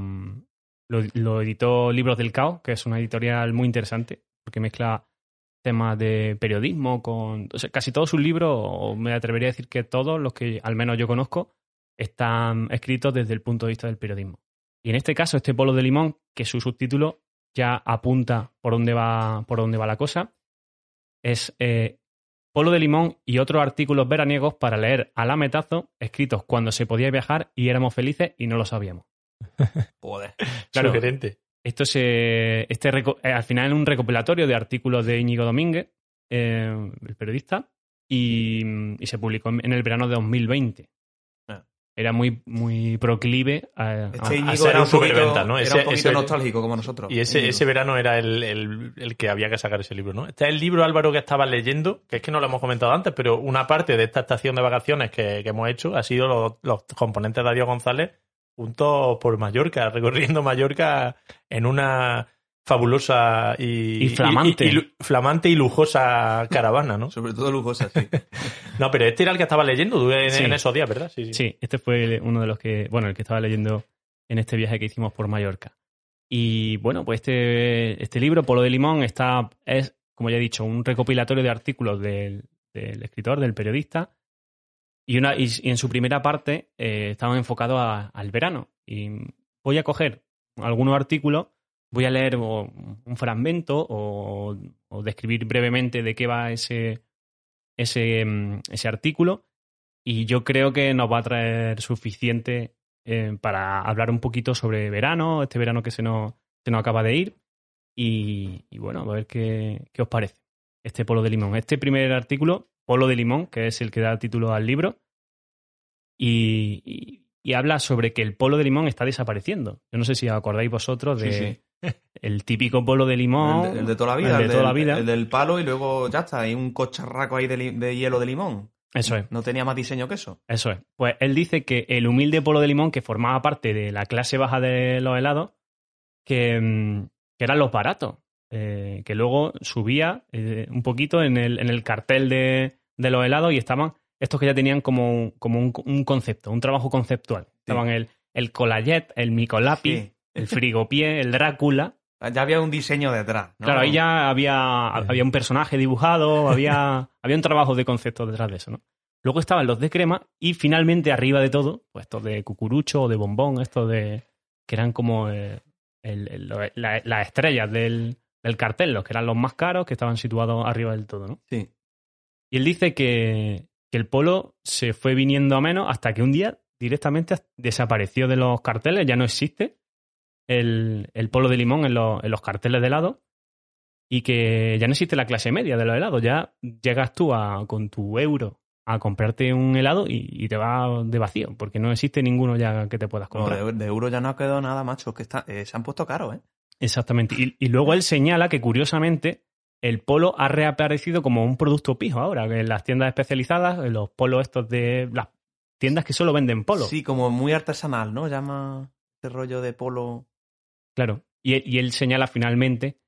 lo, lo editó Libros del Caos, que es una editorial muy interesante, porque mezcla temas de periodismo con... o sea, casi todos sus libros, o me atrevería a decir que todos los que al menos yo conozco, están escritos desde el punto de vista del periodismo. Y en este caso, este Polo de Limón, que su subtítulo ya apunta por dónde va, por dónde va la cosa, es eh, Polo de Limón y otros artículos veraniegos para leer a la metazo, escritos cuando se podía viajar y éramos felices y no lo sabíamos. Joder. Claro. Sugerente. Esto se, este reco- eh, al final es un recopilatorio de artículos de Íñigo Domínguez, eh, el periodista, y, y se publicó en en el verano de 2020. Ah. Era muy, muy proclive a, Este a ser era un superventa, ¿no? era Ese- un poquito ese- nostálgico como nosotros. Y ese, ese verano era el, el- el que había que sacar ese libro, ¿no? Este es el libro, Álvaro, que estabas leyendo, que es que no lo hemos comentado antes, pero una parte de esta estación de vacaciones que, que hemos hecho ha sido los, los componentes de Adiós González juntos por Mallorca, recorriendo Mallorca en una fabulosa y, Y flamante. y- y lu- flamante y lujosa caravana, ¿no? Sobre todo lujosa, sí. No, pero este era el que estabas leyendo en, Sí. en esos días, ¿verdad? Sí, sí. Sí, este fue uno de los que, bueno, el que estaba leyendo en este viaje que hicimos por Mallorca. Y bueno, pues este, este libro, Polo de Limón, está, es, como ya he dicho, un recopilatorio de artículos del, del escritor, del periodista. Y, una, y, en su primera parte eh, estaban enfocados a- al verano. Y voy a coger algunos artículos voy a leer un fragmento o, o describir brevemente de qué va ese, ese, mm, ese artículo y yo creo que nos va a traer suficiente eh, para hablar un poquito sobre verano, este verano que se nos, se nos acaba de ir y, y bueno, a ver qué, qué os parece este polo de limón. Este primer artículo, polo de limón, que es el que da título al libro, y, y- y habla sobre que el polo de limón está desapareciendo. Yo no sé si os acordáis vosotros de Sí, sí. el típico polo de limón. El de, el de toda la vida. el de el toda la del- vida. El del palo y luego ya está. Hay un cocharraco ahí de, de hielo de limón. Eso es. No tenía más diseño que eso. Eso es. Pues él dice que el humilde polo de limón que formaba parte de la clase baja de los helados, que, mm, que eran los baratos, eh, que luego subía eh, un poquito en el, en el cartel de, de los helados y estaban estos que ya tenían como, como un, un concepto, un trabajo conceptual. Estaban el, el Colayet, el Micolapi, Sí. el Frigopié, el Drácula. Ya había un diseño detrás. ¿no? Claro, ahí ya había, había un personaje dibujado, había, había un trabajo de concepto detrás de eso, ¿no? Luego estaban los de crema y finalmente arriba de todo, pues estos de cucurucho o de bombón, estos de. que eran como eh, el- el- la- las estrellas del, del cartel, los que eran los más caros, que estaban situados arriba del todo, ¿no? Sí. Y él dice que, que el polo se fue viniendo a menos hasta que un día directamente desapareció de los carteles, ya no existe el, el polo de limón en los, en los carteles de helado y que ya no existe la clase media de los helados, ya llegas tú a, con tu euro a comprarte un helado y, y te va de vacío, porque no existe ninguno ya que te puedas No, comprar. de, de euro ya no ha quedado nada, macho. Que está, eh, se han puesto caros, ¿eh? Exactamente. Y, y luego él señala que curiosamente el polo ha reaparecido como un producto pijo ahora, que en las tiendas especializadas, en los polos estos de las tiendas que solo venden polo. Sí, como muy artesanal, ¿no? Llama este rollo de polo. Claro. Y, él- y él señala finalmente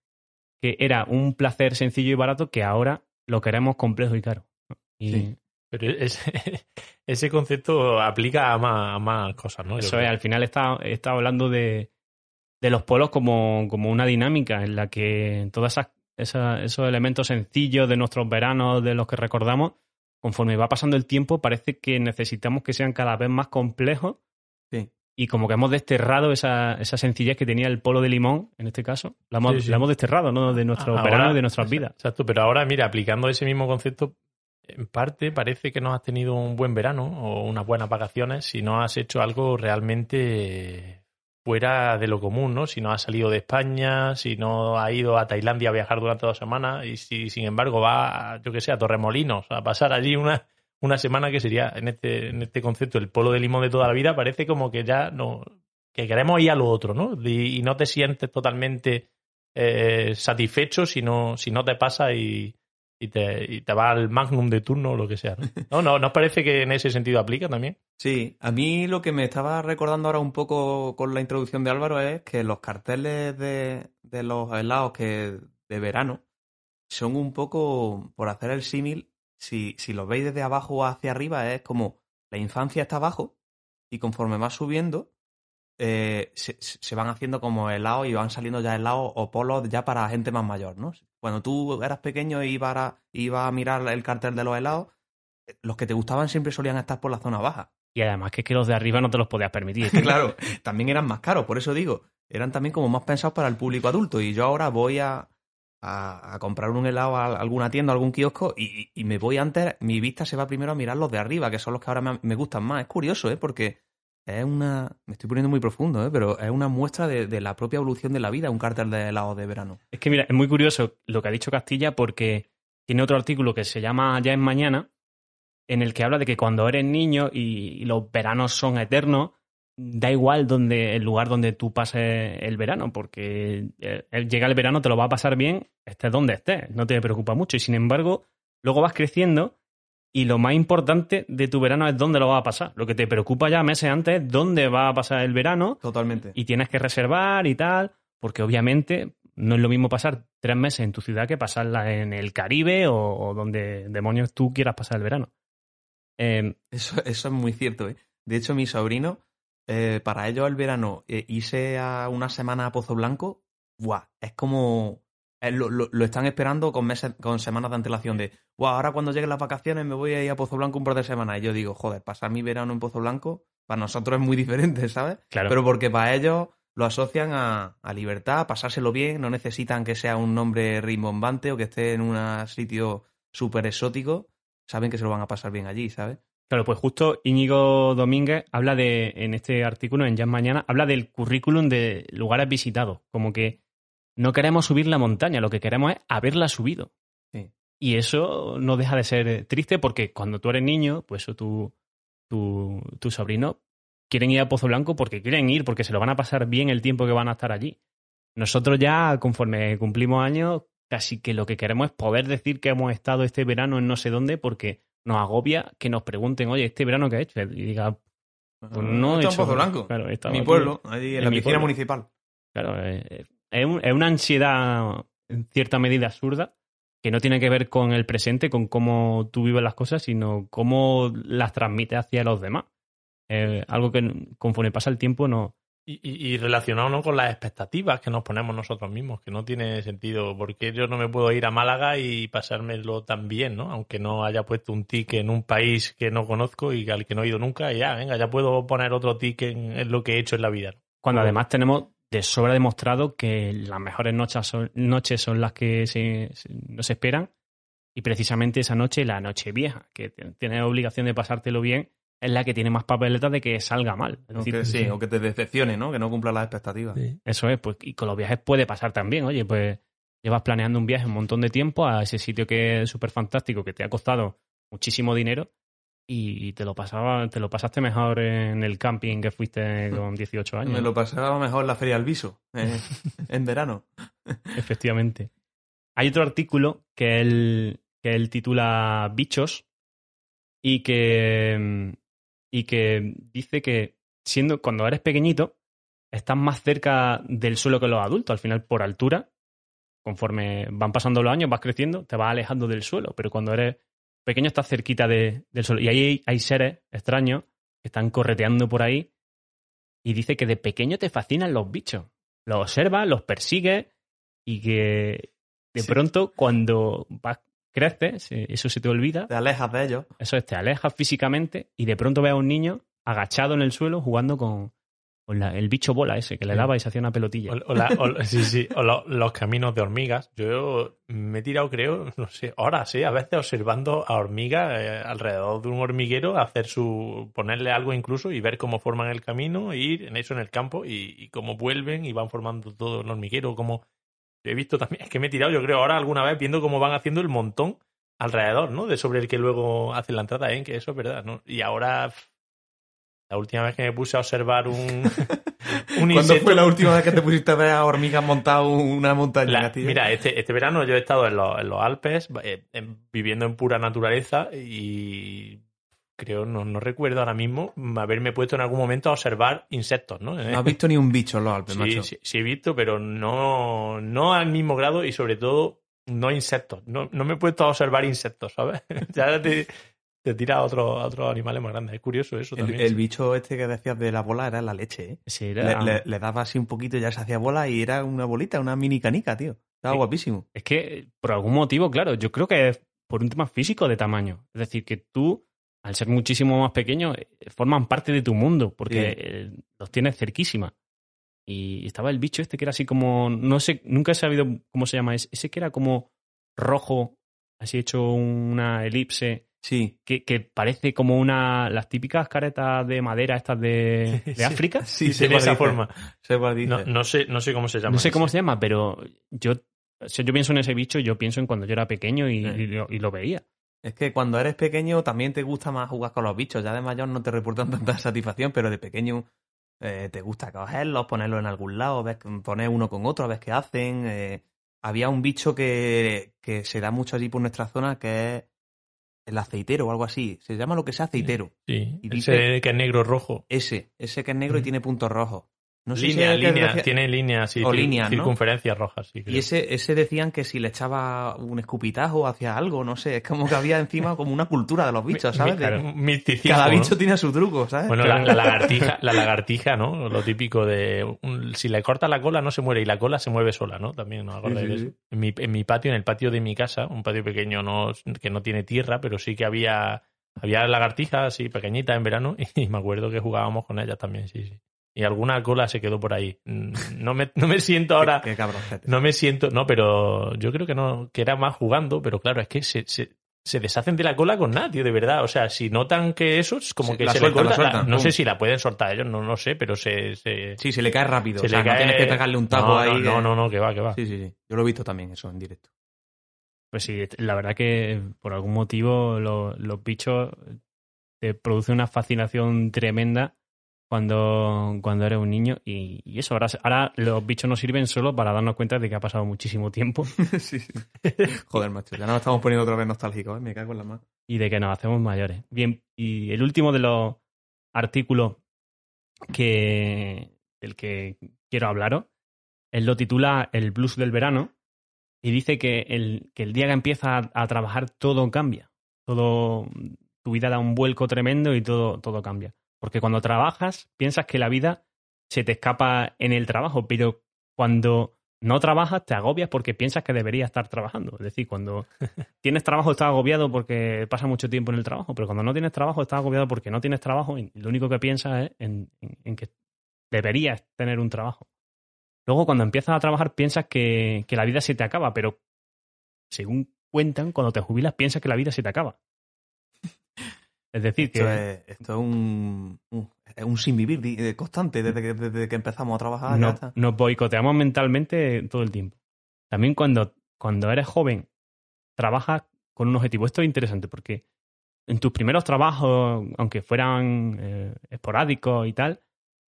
que era un placer sencillo y barato que ahora lo queremos complejo y caro. Y Sí. Pero ese, ese concepto aplica a más, a más cosas, ¿no? Eso es, al final está, está hablando de, de los polos como, como una dinámica en la que todas esas, esa- esos elementos sencillos de nuestros veranos, de los que recordamos, conforme va pasando el tiempo, parece que necesitamos que sean cada vez más complejos. Sí. Y como que hemos desterrado esa, esa sencillez que tenía el polo de limón, en este caso, la hemos, Sí, sí. la hemos desterrado ¿no? de nuestros Ahora- veranos y de nuestras vidas. Exacto, pero ahora, mira, aplicando ese mismo concepto, en parte parece que no has tenido un buen verano o unas buenas vacaciones si no has hecho algo realmente fuera de lo común, ¿no? Si no has salido de España, si no has ido a Tailandia a viajar durante dos semanas y si, sin embargo, va, yo que sé, a Torremolinos a pasar allí una, una semana que sería, en este, en este concepto, el polo de limón de toda la vida, parece como que ya no, que queremos ir a lo otro, ¿no? Y, y no te sientes totalmente eh, satisfecho si no, si no te pasa y, y, te, y te va al magnum de turno o lo que sea. ¿no? ¿No, no, ¿no os parece que en ese sentido aplica también? Sí, a mí lo que me estaba recordando ahora un poco con la introducción de Álvaro es que los carteles de, de los helados que de verano son un poco, por hacer el símil, si, si los veis desde abajo hacia arriba, es como la infancia está abajo y conforme va subiendo, eh, se, se van haciendo como helados y van saliendo ya helados o polos ya para gente más mayor, ¿no? Cuando tú eras pequeño y ibas a, ibas a mirar el cartel de los helados, eh, los que te gustaban siempre solían estar por la zona baja. Y además que es que los de arriba no te los podías permitir. Claro, también eran más caros, por eso digo, eran también como más pensados para el público adulto. Y yo ahora voy a, a, a comprar un helado a alguna tienda, a algún kiosco, y, y me voy antes, mi vista se va primero a mirar los de arriba, que son los que ahora me, me gustan más. Es curioso, ¿eh? Porque es una. Me estoy poniendo muy profundo, ¿eh? Pero es una muestra de, de la propia evolución de la vida, un cartel de helado de verano. Es que mira, es muy curioso lo que ha dicho Castilla porque tiene otro artículo que se llama Ya es mañana, en el que habla de que cuando eres niño y, y los veranos son eternos, da igual donde, el lugar donde tú pases el verano, porque eh, llega el verano, te lo va a pasar bien, estés donde estés, no te preocupa mucho. Y sin embargo, luego vas creciendo y lo más importante de tu verano es dónde lo vas a pasar. Lo que te preocupa ya meses antes es dónde va a pasar el verano Totalmente. y tienes que reservar y tal, porque obviamente no es lo mismo pasar tres meses en tu ciudad que pasarla en el Caribe o, o donde demonios tú quieras pasar el verano. Eh, Eso, eso es muy cierto, ¿eh? De hecho, mi sobrino, eh, para ellos el verano, eh, irse a una semana a Pozo Blanco, ¡buah! Es como... eh, lo, lo- lo están esperando con meses, con semanas de antelación de, ¡buah! Ahora cuando lleguen las vacaciones me voy a ir a Pozo Blanco un par de semanas. Y yo digo, joder, pasar mi verano en Pozo Blanco, para nosotros es muy diferente, ¿sabes? claro, Pero porque para ellos lo asocian a, a libertad, a pasárselo bien, no necesitan que sea un nombre rimbombante o que esté en un sitio súper exótico, saben que se lo van a pasar bien allí, ¿sabes? Claro, pues justo Íñigo Domínguez habla de, en este artículo, en Jazz Mañana, habla del currículum de lugares visitados. Como que no queremos subir la montaña, lo que queremos es haberla subido. Sí. Y eso no deja de ser triste porque cuando tú eres niño, pues o tu, tu, tu sobrino quieren ir a Pozo Blanco porque quieren ir, porque se lo van a pasar bien el tiempo que van a estar allí. Nosotros ya, conforme cumplimos años, casi que lo que queremos es poder decir que hemos estado este verano en no sé dónde porque nos agobia que nos pregunten, oye, ¿este verano qué ha hecho? Y diga, pues no he en hecho- Pozo Blanco, Claro, he estado mi pueblo, allí en, en la piscina municipal. Claro, eh, es, un- es una ansiedad en cierta medida absurda que no tiene que ver con el presente, con cómo tú vives las cosas, sino cómo las transmites hacia los demás. Eh, algo que conforme pasa el tiempo no... Y, y- y relacionado ¿no? con las expectativas que nos ponemos nosotros mismos, que no tiene sentido. porque yo no me puedo ir a Málaga y pasármelo tan bien, ¿no? Aunque no haya puesto un ticket en un país que no conozco y al que no he ido nunca, y ya, venga, ya puedo poner otro ticket en, en lo que he hecho en la vida. ¿no? Cuando además tenemos de sobra demostrado que las mejores noches son, noches son las que se, se- no se esperan y precisamente esa noche, la noche vieja, que tienes obligación de pasártelo bien, es la que tiene más papeletas de que salga mal. Es O decir, que, sí, o que te decepcione, ¿no? Que no cumpla las expectativas. Eso es, pues, y con los viajes puede pasar también. Oye, pues llevas planeando un viaje un montón de tiempo a ese sitio que es súper fantástico, que te ha costado muchísimo dinero y te lo pasaba, te lo pasaste mejor en el camping que fuiste con 18 años. Me lo pasaba mejor en la Feria del Viso, eh, en verano. Efectivamente. Hay otro artículo que él, que él titula Bichos y que, y que dice que siendo cuando eres pequeñito estás más cerca del suelo que los adultos. Al final, por altura, conforme van pasando los años, vas creciendo, te vas alejando del suelo. Pero cuando eres pequeño estás cerquita de- del suelo. Y ahí hay, seres extraños que están correteando por ahí y dice que de pequeño te fascinan los bichos. Los observas, los persigues y que de Sí. pronto cuando vas, creces, eso se te olvida, Te alejas de ellos. eso es, te alejas físicamente y de pronto ves a un niño agachado en el suelo jugando con, con la- el bicho bola ese que le daba y se hacía una pelotilla. O, o la- o- sí, sí, o lo- los caminos de hormigas. Yo me he tirado, creo, no sé, horas, sí, a veces observando a hormigas eh, alrededor de un hormiguero, hacer su, ponerle algo incluso y ver cómo forman el camino, ir en eso en el campo y, y cómo vuelven y van formando todo el hormiguero, como he visto también, es que me he tirado, yo creo, ahora alguna vez viendo cómo van haciendo el montón alrededor, ¿no? De sobre el que luego hacen la entrada, ¿eh? Que eso es verdad, ¿no? Y ahora, la última vez que me puse a observar un, un ¿Cuándo fue la última vez que te pusiste a ver a hormigas montado una montaña? la- Castillo? mira, este, este verano yo he estado en los, en los Alpes, eh, en- viviendo en pura naturaleza y creo, no, no recuerdo ahora mismo haberme puesto en algún momento a observar insectos, ¿no? No has visto ni un bicho en los Alpes, sí, macho. sí, sí he visto, pero no, no al mismo grado y sobre todo no insectos. No, no me he puesto a observar insectos, ¿sabes? ya te, te tira a otros a otros animales más grandes. Es curioso eso El, también. el bicho este que decías de la bola era la leche, ¿eh? Le, era- le- le daba así un poquito y ya se hacía bola y era una bolita, una mini canica, tío. Estaba Sí. guapísimo. Es que por algún motivo, claro, yo creo que es por un tema físico de tamaño. Es decir, que tú, al ser muchísimo más pequeño, eh, forman parte de tu mundo, porque Sí. los tienes cerquísima. Y estaba el bicho este que era así como, no sé, nunca he sabido cómo se llama, ese que era como rojo, así hecho una elipse, Sí. que, que parece como una, las típicas caretas de madera estas de, de Sí. África. Sí, tiene cuál esa forma. Dices. No, no sé, no sé cómo se llama. No sé cómo se llama, pero yo, si yo pienso en ese bicho, yo pienso en cuando yo era pequeño y, Sí. y lo, y lo veía. Es que cuando eres pequeño también te gusta más jugar con los bichos. Ya de mayor no te reportan tanta satisfacción, pero de pequeño eh, te gusta cogerlos, ponerlos en algún lado, ves, poner uno con otro, ves qué hacen. eh. Había un bicho que, que se da mucho allí por nuestra zona que es el aceitero o algo así. Se llama lo que sea aceitero. Sí, Y ese dice- que es negro rojo. Ese, ese que es negro y tiene puntos rojos. No sé si línea, que línea, decía- tiene líneas y O cir- líneas, ¿no? circunferencias rojas. Sí. Y ese, ese decían que si le echaba un escupitajo hacia algo, no sé, es como que había encima como una cultura de los bichos, ¿sabes? Misticismo, cada ¿no? bicho tiene su truco, ¿sabes? Bueno, la, la lagartija, la lagartija, ¿no? Lo típico de un- si le cortas la cola no se muere y la cola se mueve sola, ¿no? También acordáis sí, sí. eso. En mi, en mi patio, en el patio de mi casa, un patio pequeño no, que no tiene tierra, pero sí que había había lagartijas así pequeñitas en verano y me acuerdo que jugábamos con ellas también, sí, sí. Y alguna cola se quedó por ahí. Mm, No me, no me siento ahora. Qué, qué. No me siento. No, pero yo creo que no, que era más jugando, pero claro, es que se, se, se deshacen de la cola con nada, tío, de verdad. O sea, si notan que eso es como Sí, que la se sueltan, le la corta. no sé si la pueden soltar ellos, no, no sé, pero se. se Sí, se le cae rápido. se o sea, le no tienes que pegarle un tapo no, ahí. No, no, no, no, que va, que va. Sí, sí, sí. Yo lo he visto también eso en directo. Pues sí, la verdad que por algún motivo lo- los bichos te producen una fascinación tremenda cuando, cuando eres un niño y, y eso, ahora, ahora los bichos nos sirven solo para darnos cuenta de que ha pasado muchísimo tiempo sí, sí. Joder, macho. Ya nos estamos poniendo otra vez nostálgicos, ¿eh? Me cago en la mano. y de que nos hacemos mayores. Bien, y el último de los artículos que del que quiero hablaros, él lo titula El blues del verano y dice que el, que el día que empiezas a, a trabajar todo cambia. Todo, tu vida da un vuelco tremendo y todo, todo cambia. Porque cuando trabajas piensas que la vida se te escapa en el trabajo, pero cuando no trabajas te agobias porque piensas que deberías estar trabajando. Es decir, cuando tienes trabajo estás agobiado porque pasa mucho tiempo en el trabajo, pero cuando no tienes trabajo estás agobiado porque no tienes trabajo y lo único que piensas es en, en- en que deberías tener un trabajo. Luego cuando empiezas a trabajar piensas que, que la vida se te acaba, pero según cuentan, cuando te jubilas piensas que la vida se te acaba. Es decir, que Esto es, esto es un, un, es un sin vivir eh, constante desde que, desde que empezamos a trabajar. ya no- está. nos boicoteamos mentalmente todo el tiempo. También cuando, cuando eres joven, trabajas con un objetivo. Esto es interesante porque en tus primeros trabajos, aunque fueran eh, esporádicos y tal,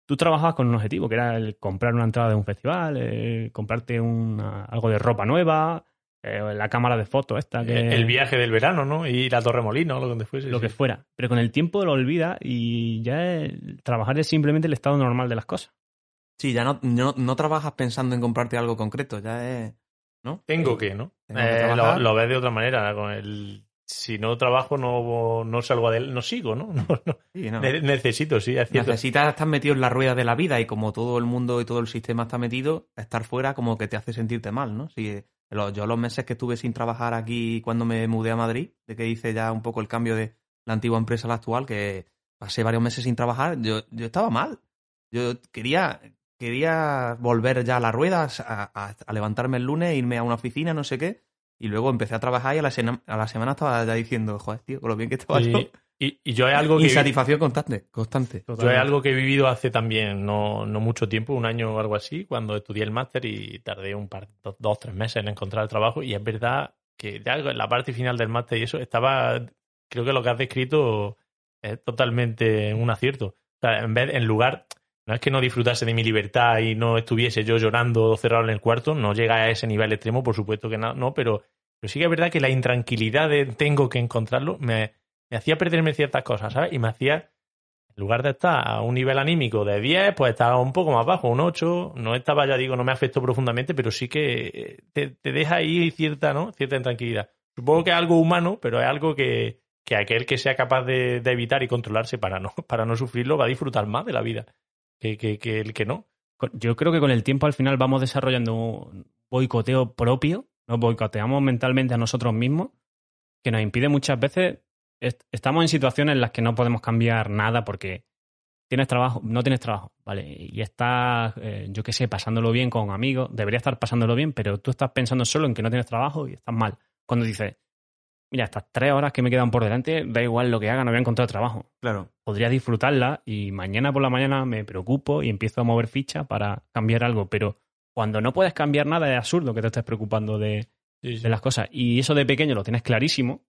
tú trabajabas con un objetivo, que era el comprar una entrada de un festival, eh, comprarte una- algo de ropa nueva, eh, la cámara de fotos esta. Que, El viaje del verano, ¿no? Y la Torremolino, lo donde fuese. lo sí. que fuera. Pero con el tiempo lo olvidas y ya el- trabajar es simplemente el estado normal de las cosas. Sí, ya no, no, no trabajas pensando en comprarte algo concreto, ya es. ¿No? Tengo que, ¿no? Tengo que Eh, lo, trabajar. lo ves de otra manera. Con el, si no trabajo, no, no salgo adelante, no sigo, ¿no? No, no. Sí, no. Ne- Necesito, sí, es. Necesitas estar metido en la rueda de la vida y como todo el mundo y todo el sistema está metido, estar fuera como que te hace sentirte mal, ¿no? Si, yo los meses que estuve sin trabajar aquí cuando me mudé a Madrid, de que hice ya un poco el cambio de la antigua empresa a la actual, que pasé varios meses sin trabajar, yo, yo estaba mal. Yo quería, quería volver ya a la rueda, a, a- a levantarme el lunes, irme a una oficina, no sé qué, y luego empecé a trabajar y a la, sena- a la semana estaba ya diciendo, joder, tío, con lo bien que estaba yo. Y, y- y yo es algo que... Insatisfacción constante, constante. Yo es algo que he vivido hace también no, no mucho tiempo, un año o algo así, cuando estudié el máster y tardé un par, dos, dos, tres meses en encontrar el trabajo. Y es verdad que ya en la parte final del máster y eso estaba, creo que lo que has descrito es totalmente un acierto. O sea, en vez, en lugar, no es que no disfrutase de mi libertad y no estuviese yo llorando cerrado en el cuarto, no llega a ese nivel extremo, por supuesto que no, no pero, sí que es verdad que la intranquilidad de tengo que encontrarlo me, me hacía perderme ciertas cosas, ¿sabes? Y me hacía en lugar de estar a un nivel anímico de 10, pues estaba un poco más bajo, un 8. No estaba, ya digo, no me afectó profundamente, pero sí que te, te deja ahí cierta, ¿no? Cierta intranquilidad. Supongo que es algo humano, pero es algo que, que aquel que sea capaz de, de evitar y controlarse para no, para no sufrirlo va a disfrutar más de la vida que, que, que el que no. Yo creo que con el tiempo al final vamos desarrollando un boicoteo propio, nos boicoteamos mentalmente a nosotros mismos, que nos impide muchas veces, est- estamos en situaciones en las que no podemos cambiar nada porque tienes trabajo, no tienes trabajo, ¿vale? Y estás, eh, yo qué sé, pasándolo bien con amigos, debería estar pasándolo bien, pero tú estás pensando solo en que no tienes trabajo y estás mal. Cuando dices, mira, estas tres horas que me quedan por delante, da igual lo que haga, no voy a encontrar trabajo Claro. podría disfrutarla y mañana por la mañana me preocupo y empiezo a mover ficha para cambiar algo, pero cuando no puedes cambiar nada es absurdo que te estés preocupando de, de las cosas. Y eso de pequeño lo tienes clarísimo,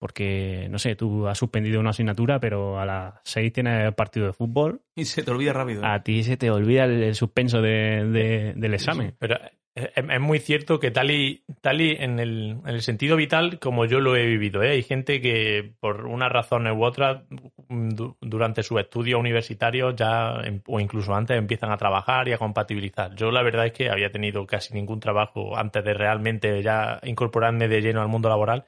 porque, no sé, tú has suspendido una asignatura, pero a las seis tienes partido de fútbol, Y se te olvida rápido. a ti se te olvida el, el suspenso de- de- del examen. Pero es, es muy cierto que tal y, tal y en, el, en el sentido vital como yo lo he vivido. ¿eh? Hay gente que por unas razones u otras du- durante sus estudios universitarios ya em- o incluso antes empiezan a trabajar y a compatibilizar. Yo la verdad es que había tenido casi ningún trabajo antes de realmente ya incorporarme de lleno al mundo laboral.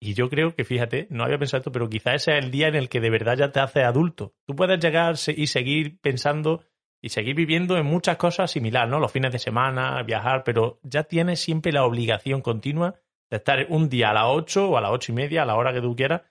Y yo creo que, fíjate, no había pensado esto, pero quizás ese es el día en el que de verdad ya te haces adulto. Tú puedes llegar y seguir pensando y seguir viviendo en muchas cosas similares, ¿no? Los fines de semana, viajar, pero ya tienes siempre la obligación continua de estar un día a las 8 o a las ocho y media, a la hora que tú quieras,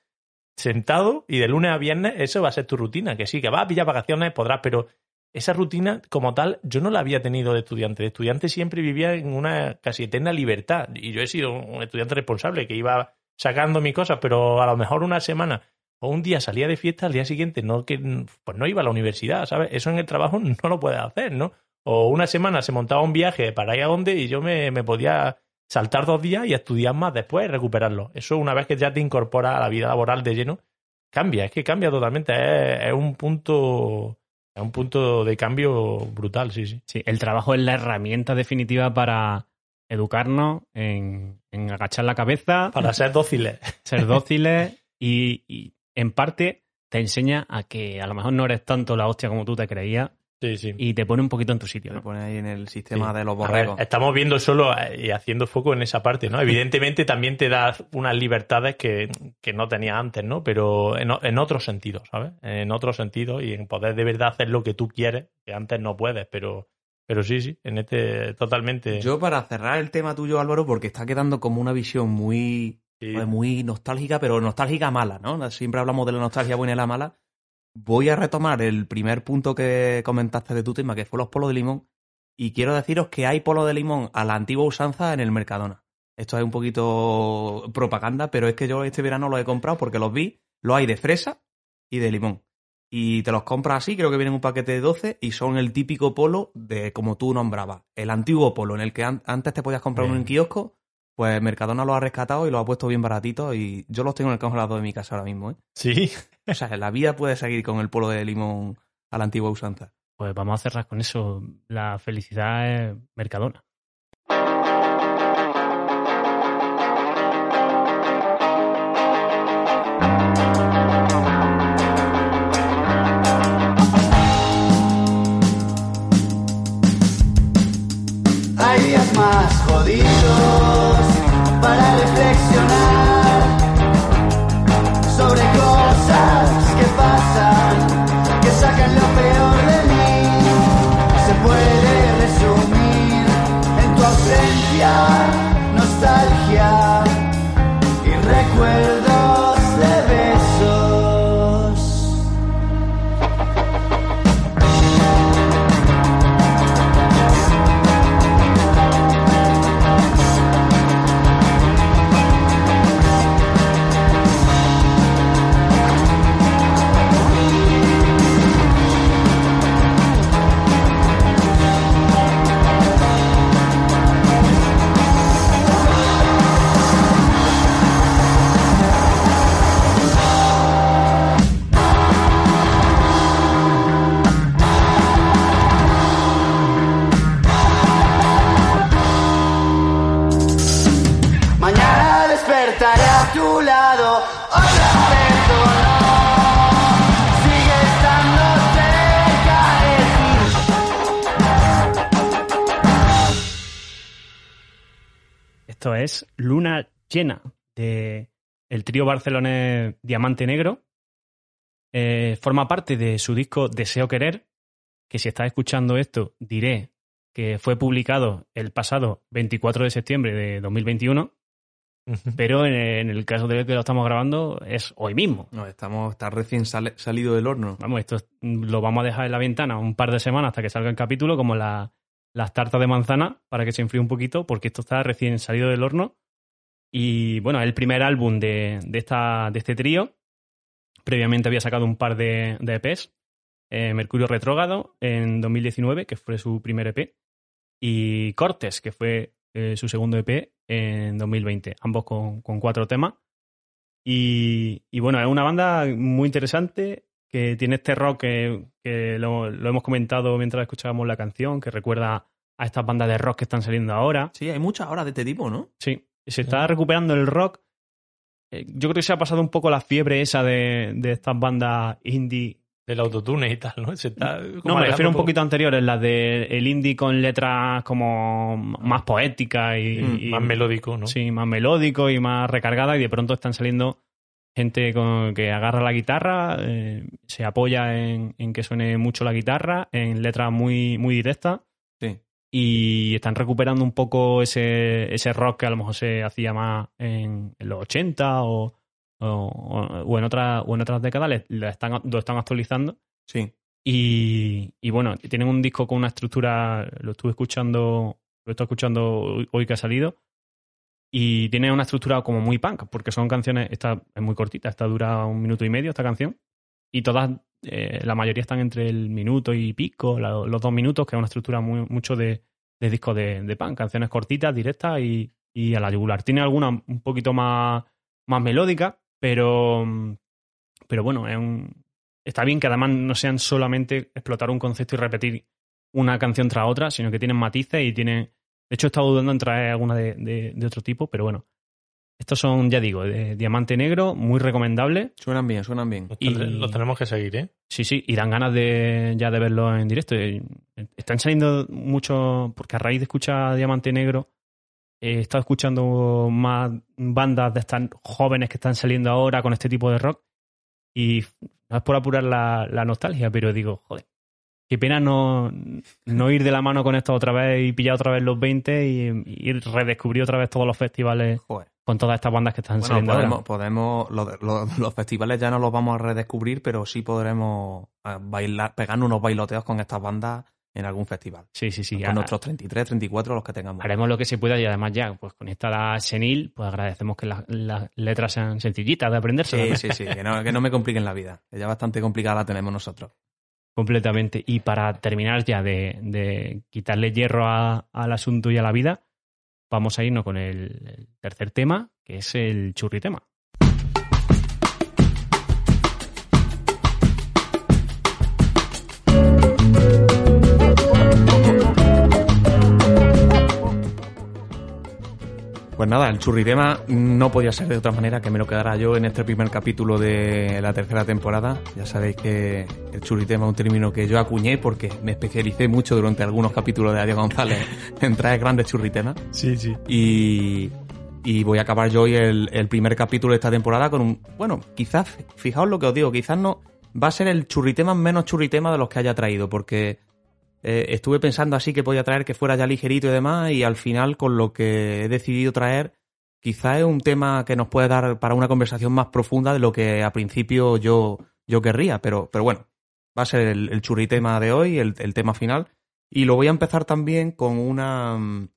sentado y de lunes a viernes eso va a ser tu rutina. Que sí, que vas a pillar vacaciones, podrás, pero esa rutina como tal yo no la había tenido de estudiante. De estudiante siempre vivía en una casi eterna libertad y yo he sido un estudiante responsable que iba sacando mis cosas, pero a lo mejor una semana o un día salía de fiesta, al día siguiente no que pues no iba a la universidad, ¿sabes? Eso en el trabajo no lo puedes hacer, ¿no? O una semana se montaba un viaje para ir a donde y yo me, me podía saltar dos días y estudiar más después y recuperarlo. Eso una vez que ya te incorporas a la vida laboral de lleno, cambia, es que cambia totalmente, es, es un punto es un punto de cambio brutal, sí, sí. Sí, el trabajo es la herramienta definitiva para educarnos en, en agachar la cabeza, Para ser dóciles. ser dóciles y, y, en parte te enseña a que a lo mejor no eres tanto la hostia como tú te creías Sí, sí. y te pone un poquito en tu sitio. ¿no? pone ahí en el sistema Sí. de los ver, borregos. estamos viendo solo eh, y haciendo foco en esa parte, ¿no? Evidentemente también te da unas libertades que, que no tenía antes, ¿no? Pero en, en otros sentidos, ¿sabes? En otros sentidos y en poder de verdad hacer lo que tú quieres, que antes no puedes, pero, pero sí, sí, en este totalmente. Yo para cerrar el tema tuyo, Álvaro, porque está quedando como una visión muy, Sí. pues, muy nostálgica, pero nostálgica mala, ¿no? Siempre hablamos de la nostalgia buena y la mala. Voy a retomar el primer punto que comentaste de tu tema, que fue los polos de limón. Y quiero deciros que hay polos de limón a la antigua usanza en el Mercadona. Esto es un poquito propaganda, pero es que yo este verano los he comprado porque los vi. Los hay de fresa y de limón. Y te los compras así, creo que vienen un paquete de 12 y son el típico polo de como tú nombrabas. El antiguo polo en el que an- antes te podías comprar uno en Bien. kiosco, pues Mercadona lo ha rescatado y lo ha puesto bien baratito y yo los tengo en el congelador de mi casa ahora mismo, ¿eh? Sí. O sea, la vida puede seguir con el polo de limón a la antigua usanza. Pues vamos a cerrar con eso. La felicidad es Mercadona. Hay días más jodidos Llena de el trío barcelonés Diamante Negro. Eh, forma parte de su disco Deseo Querer, que si estás escuchando esto diré que fue publicado el pasado 24 de septiembre de 2021, pero en, en el caso de que lo estamos grabando es hoy mismo. No, estamos, está recién sale- salido del horno. Vamos, esto es- lo vamos a dejar en la ventana un par de semanas hasta que salga el capítulo, como la- las tartas de manzana, para que se enfríe un poquito, porque esto está recién salido del horno. Y bueno, es el primer álbum de, de esta, de este trío. Previamente había sacado un par de, de EPs. eh, Mercurio Retrógrado en 2019, que fue su primer EP. Y Cortes, que fue eh, su segundo EP en 2020. Ambos con, con cuatro temas. Y, y bueno, es una banda muy interesante que tiene este rock que, que lo, lo hemos comentado mientras escuchábamos la canción, que recuerda a estas bandas de rock que están saliendo ahora. Sí, hay muchas horas de este tipo, ¿no? Sí, se está recuperando el rock. Eh, Yo creo que se ha pasado un poco la fiebre esa de, de estas bandas indie. Del autotune y tal, ¿no? Se está como No, me refiero un poquito anteriores, las de el indie con letras como más poéticas y, Mm, y- más melódico, ¿no? Sí, más melódico y más recargada y de pronto están saliendo gente con- que agarra la guitarra, eh, se apoya en, en que suene mucho la guitarra, en letras muy, muy directas. Y están recuperando un poco ese, ese rock que a lo mejor se hacía más en, en los 80 o, o, o en, otras o en otras décadas, le- le están, lo están actualizando Sí. Y, y bueno, tienen un disco con una estructura, lo estuve escuchando, lo estoy escuchando hoy que ha salido, y tiene una estructura como muy punk, porque son canciones, esta es muy cortita, esta dura un minuto y medio, esta canción, y todas, eh, la mayoría están entre el minuto y pico, los dos minutos, que es una estructura muy, mucho de, de disco de, de punk, canciones cortitas, directas y, y a la yugular. Tiene algunas un poquito más, más melódicas, pero, pero bueno, es un, está bien que además no sean solamente explotar un concepto y repetir una canción tras otra, sino que tienen matices y tienen... De hecho, he estado dudando en traer alguna de, de- de otro tipo, pero bueno. Estos son, ya digo, de diamante negro, muy recomendable. Suenan bien, suenan bien. Los, Y- los tenemos que seguir, ¿eh? Sí, sí, y dan ganas de ya de verlo en directo. Y Están saliendo mucho, porque a raíz de escuchar Diamante Negro, he estado escuchando más bandas de estas jóvenes que están saliendo ahora con este tipo de rock. Y no es por apurar la, la nostalgia, pero digo, joder, qué pena no, no ir de la mano con esto otra vez y pillar otra vez los 20 y, y redescubrir otra vez todos los festivales Joder. con todas estas bandas que están Bueno, saliendo podemos, ahora. podemos los, festivales ya no los vamos a redescubrir, pero sí podremos eh, bailar, pegarnos unos bailoteos con estas bandas en algún festival. Sí, sí, sí. con a- nuestros 33, 34, los que tengamos. haremos lo que se pueda y además ya, pues con esta la senil, pues agradecemos que las, las letras sean sencillitas de aprenderse. Sí, sí, sí, que no, que no me compliquen la vida. que Ya bastante complicada la tenemos nosotros. Completamente. Y para terminar ya de, de quitarle hierro al asunto y a la vida, vamos a irnos con el, el tercer tema, que es el churritema. Pues nada, el churritema no podía ser de otra manera que me lo quedara yo en este primer capítulo de la tercera temporada. Ya sabéis que el churritema es un término que yo acuñé porque me especialicé mucho durante algunos capítulos de Adiós González en traer grandes churritemas. Sí, sí. Y, y voy a acabar yo hoy el, el primer capítulo de esta temporada con un... Bueno, quizás, fijaos lo que os digo, quizás no... Va a ser el churritema menos churritema de los que haya traído, porque eh, estuve pensando así que podía traer que fuera ya ligerito y demás, y al final con lo que he decidido traer, quizás es un tema que nos puede dar para una conversación más profunda de lo que a principio yo, yo querría, pero, pero bueno, va a ser el, el churritema de hoy, el, el tema final, y lo voy a empezar también con una... mm,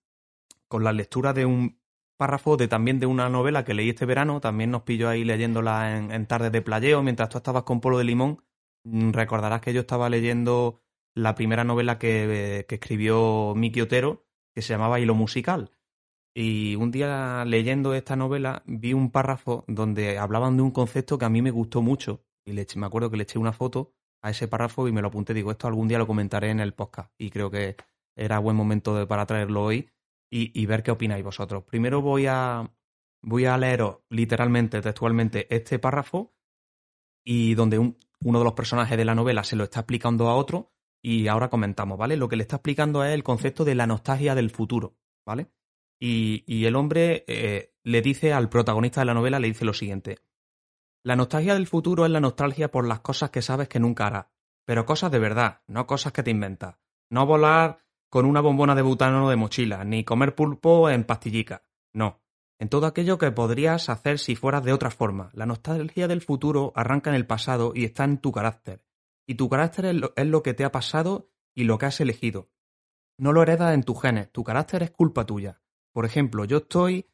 con la lectura de un párrafo de también de una novela que leí este verano, también nos pilló ahí leyéndola en, en tardes de playeo, mientras tú estabas con Polo de Limón, Mm, recordarás que yo estaba leyendo la primera novela que, escribió Miki Otero, que se llamaba Hilo Musical. Y un día leyendo esta novela vi un párrafo donde hablaban de un concepto que a mí me gustó mucho. Y le me acuerdo que le eché una foto a ese párrafo y me lo apunté. Digo, esto algún día lo comentaré en el podcast. Y creo que era buen momento para traerlo hoy y, y ver qué opináis vosotros. Primero voy a, voy a leeros literalmente, textualmente, este párrafo y donde un- uno de los personajes de la novela se lo está explicando a otro y ahora comentamos, ¿vale? Lo que le está explicando es el concepto de la nostalgia del futuro, ¿vale? Y, el hombre eh, le dice al protagonista de la novela, le dice lo siguiente. La nostalgia del futuro es la nostalgia por las cosas que sabes que nunca harás, pero cosas de verdad, no cosas que te inventas. No volar con una bombona de butano de mochila, ni comer pulpo en pastillica. No. En todo aquello que podrías hacer si fueras de otra forma. La nostalgia del futuro arranca en el pasado y está en tu carácter. Y tu carácter es lo, que te ha pasado y lo que has elegido. No lo heredas en tus genes, tu carácter es culpa tuya. Por ejemplo, yo estoy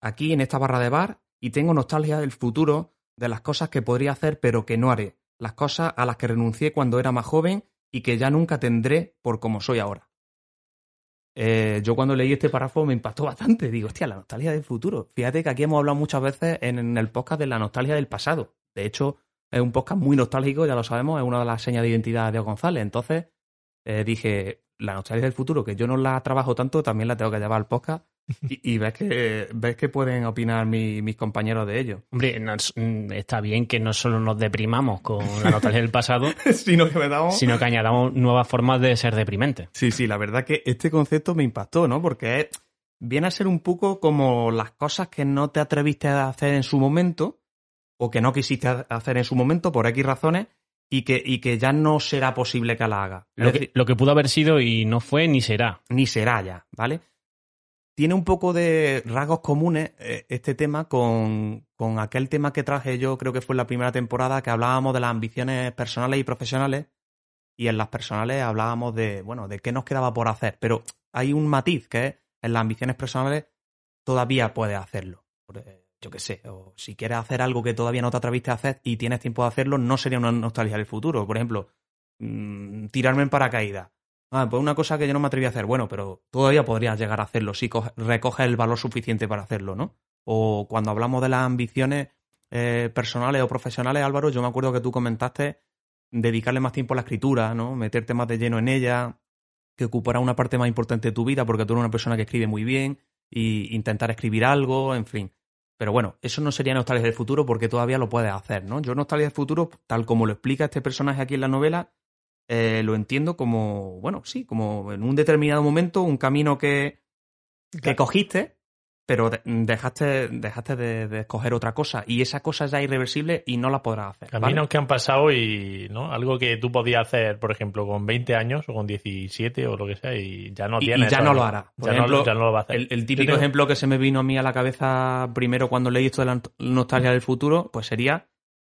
aquí en esta barra de bar y tengo nostalgia del futuro, de las cosas que podría hacer pero que no haré, las cosas a las que renuncié cuando era más joven y que ya nunca tendré por como soy ahora. Eh, yo cuando leí este párrafo me impactó bastante. Digo, hostia, la nostalgia del futuro. Fíjate que aquí hemos hablado muchas veces en, en el podcast de la nostalgia del pasado. De hecho, es un podcast muy nostálgico, ya lo sabemos, es una de las señas de identidad de Diego González. Entonces, eh, dije, la nostalgia del futuro, que yo no la trabajo tanto, también la tengo que llevar al podcast. Y, y ves que ves que pueden opinar mi- mis compañeros de ello. Hombre, nos- mm, está bien que no solo nos deprimamos con la nostalgia del pasado, Sino que sino que añadamos nuevas formas de ser deprimentes. Sí, sí, la verdad que este concepto me impactó, ¿no? Porque viene a ser un poco como las cosas que no te atreviste a hacer en su momento o que no quisiste ha- hacer en su momento por X razones y que, y que ya no será posible que la haga. Lo que, lo que pudo haber sido y no fue ni será. ni será ya, ¿vale? Tiene un poco de rasgos comunes eh, este tema con, con aquel tema que traje yo, creo que fue en la primera temporada, que hablábamos de las ambiciones personales y profesionales y en las personales hablábamos de, bueno, de qué nos quedaba por hacer. Pero hay un matiz que es, en las ambiciones personales todavía puedes hacerlo. Eh, Yo qué sé, o si quieres hacer algo que todavía no te atreviste a hacer y tienes tiempo de hacerlo, no sería una nostalgia del futuro. Por ejemplo, mm, tirarme en paracaídas. Ah, pues una cosa que yo no me atreví a hacer. Bueno, pero todavía podrías llegar a hacerlo si coge- recoges el valor suficiente para hacerlo, ¿no? O cuando hablamos de las ambiciones eh, personales o profesionales, Álvaro, yo me acuerdo que tú comentaste dedicarle más tiempo a la escritura, ¿no? Meterte más de lleno en ella, que ocupará una parte más importante de tu vida porque tú eres una persona que escribe muy bien y intentar escribir algo, en fin. Pero bueno, eso no sería nostalgia del futuro porque todavía lo puedes hacer, ¿no? Yo nostalgia del futuro, tal como lo explica este personaje aquí en la novela, eh, lo entiendo como, bueno, sí, como en un determinado momento, un camino que, que Claro. cogiste, pero de- dejaste, dejaste de, de escoger otra cosa y esa cosa ya es irreversible y no la podrás hacer. ¿vale? Caminos que han pasado y, ¿no? Algo que tú podías hacer, por ejemplo, con 20 años o con 17 o lo que sea y ya no Y- y tienes. ya eso, no lo hará. Por Ya, ejemplo, no, ya no lo va a hacer. El, típico tengo- ejemplo que se me vino a mí a la cabeza primero cuando leí esto de la nost- nostalgia del futuro, pues sería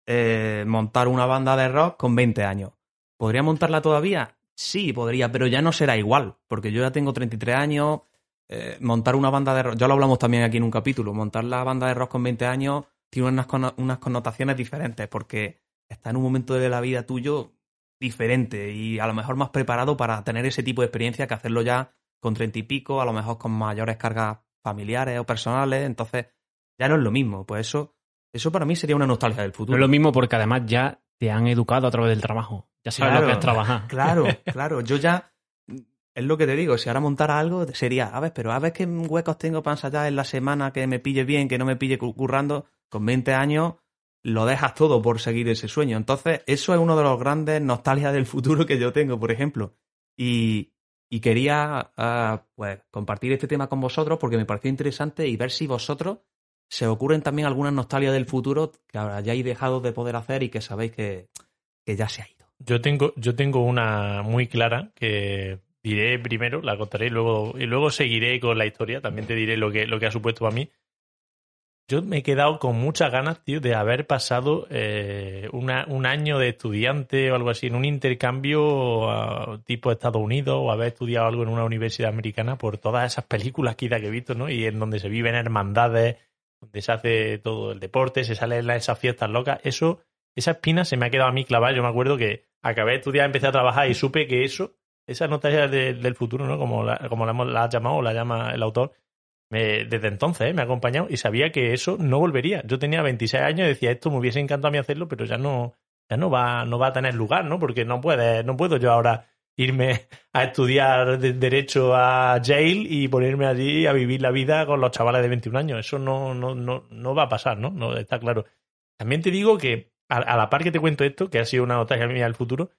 eh, montar una banda de rock con 20 años. ¿Podría montarla todavía? Sí, podría, pero ya no será igual, porque yo ya tengo 33 años. Eh, montar una banda de rock, ya lo hablamos también aquí en un capítulo, montar la banda de rock con 20 años tiene unas, unas connotaciones diferentes, porque está en un momento de la vida tuyo diferente y a lo mejor más preparado para tener ese tipo de experiencia que hacerlo ya con treinta y pico, a lo mejor con mayores cargas familiares o personales, entonces ya no es lo mismo. Pues eso, eso para mí sería una nostalgia del No futuro. es lo mismo porque además ya te han educado a través del trabajo. Ya sabes Claro. lo que es trabajar. Claro, claro. Yo ya. Es lo que te digo, si ahora montara algo sería, a ver, pero a ver qué huecos tengo para ensayar en la semana que me pille bien, que no me pille cu- currando, con 20 años lo dejas todo por seguir ese sueño. Entonces, eso es uno de los grandes nostalgias del futuro que yo tengo, por ejemplo. Y, y quería ah, pues compartir este tema con vosotros porque me pareció interesante y ver si vosotros se ocurren también algunas nostalgias del futuro que hayáis dejado de poder hacer y que sabéis que, que ya se ha ido. Yo tengo, yo tengo una muy clara que diré primero, la contaré y luego, y luego seguiré con la historia. También te diré lo que, lo que ha supuesto para mí. Yo me he quedado con muchas ganas, tío, de haber pasado eh, una- un año de estudiante o algo así en un intercambio tipo Estados Unidos o haber estudiado algo en una universidad americana por todas esas películas que he visto, ¿no? Y en donde se viven hermandades, donde se hace todo el deporte, se salen esas fiestas locas. Eso, esa espina se me ha quedado a mí clavada. Yo me acuerdo que acabé de estudiar, empecé a trabajar y supe que eso, esa nostalgia de- del futuro, ¿no? Como la, como la, la ha llamado la llama el autor, me- desde entonces ¿eh? me ha acompañado y sabía que eso no volvería. Yo tenía 26 años y decía, esto me hubiese encantado a mí hacerlo, pero ya no, ya no va, no va a tener lugar, ¿no? Porque no puede, no puedo yo ahora irme a estudiar de- derecho a Yale y ponerme allí a vivir la vida con los chavales de 21 años. Eso no, no, no, no va a pasar, ¿no? No está claro. También te digo que a, a la par que te cuento esto, que ha sido una nostalgia mía del futuro,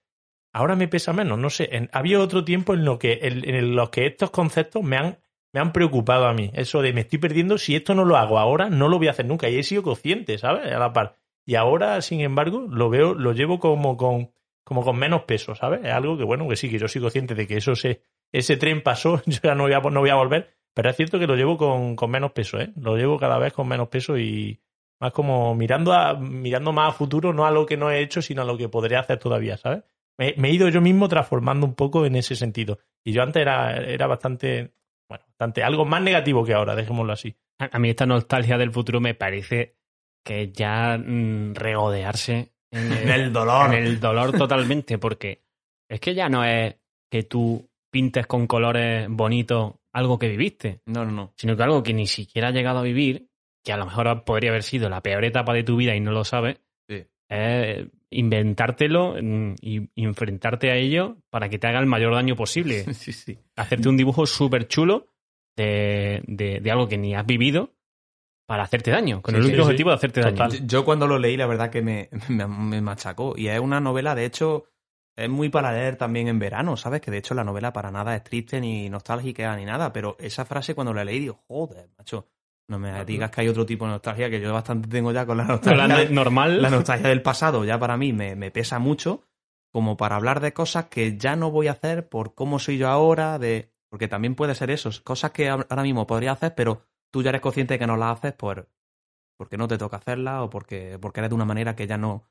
ahora me pesa menos, no sé. Había otro tiempo en lo que en, en los que estos conceptos me han me han preocupado a mí. Eso de me estoy perdiendo, si esto no lo hago ahora, no lo voy a hacer nunca. Y he sido consciente, ¿sabes? A la par. Y ahora, sin embargo, lo veo, lo llevo como con, como con menos peso, ¿sabes? Es algo que, bueno, que sí, que yo soy consciente de que eso se, ese tren pasó, yo ya no voy a, no voy a volver, pero es cierto que lo llevo con, con menos peso, ¿eh? Lo llevo cada vez con menos peso y más como mirando a, mirando más a futuro, no a lo que no he hecho, sino a lo que podría hacer todavía, ¿sabes? Me, me he ido yo mismo transformando un poco en ese sentido. Y yo antes era, era bastante, bueno, bastante, algo más negativo que ahora, dejémoslo así. A a mí esta nostalgia del futuro me parece que es ya mm, regodearse en el, En el dolor. en el dolor totalmente, porque es que ya no es que tú pintes con colores bonitos algo que viviste, No, no, no. sino que algo que ni siquiera has llegado a vivir, que a lo mejor podría haber sido la peor etapa de tu vida y no lo sabes, Sí. es inventártelo mm, y enfrentarte a ello para que te haga el mayor daño posible. Sí, sí. Hacerte un dibujo súper chulo de, de- de algo que ni has vivido para hacerte daño, con Sí, el único sí. objetivo de hacerte daño. Total. Yo cuando lo leí, la verdad que me, me, me machacó. Y es una novela, de hecho, es muy para leer también en verano, ¿sabes? Que de hecho la novela para nada es triste ni nostálgica ni nada. Pero esa frase cuando la leí, digo, joder, macho. No me digas que hay otro tipo de nostalgia que yo bastante tengo ya con la nostalgia. la normal, la nostalgia del pasado ya para mí me, me pesa mucho como para hablar de cosas que ya no voy a hacer por cómo soy yo ahora, de porque también puede ser eso, cosas que ahora mismo podría hacer, pero tú ya eres consciente de que no las haces por porque no te toca hacerlas o porque, porque eres de una manera que ya no,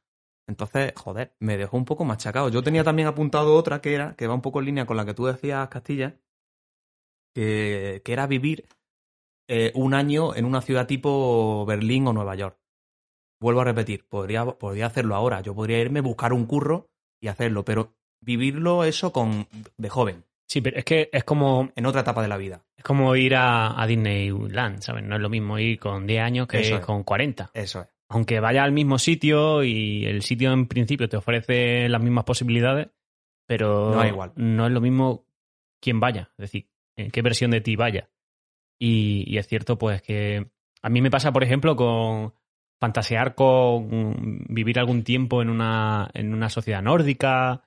Entonces, joder, me dejó un poco machacado. Yo tenía también apuntado otra que era, que va un poco en línea con la que tú decías, Castilla, que, que era vivir eh, un año en una ciudad tipo Berlín o Nueva York. Vuelvo a repetir, podría, podría hacerlo ahora. Yo podría irme, buscar un curro y hacerlo, pero vivirlo eso con de joven, Sí, pero es que es como, en otra etapa de la vida. es como ir a, a Disneyland, ¿sabes? No es lo mismo ir con 10 años que Eso es. con 40. Eso es. Aunque vaya al mismo sitio y el sitio en principio te ofrece las mismas posibilidades, pero No igual. no es lo mismo quién vaya, es decir, en qué versión de ti vaya. Y, es cierto, pues que a mí me pasa, por ejemplo, con fantasear con vivir algún tiempo en una, en una sociedad nórdica.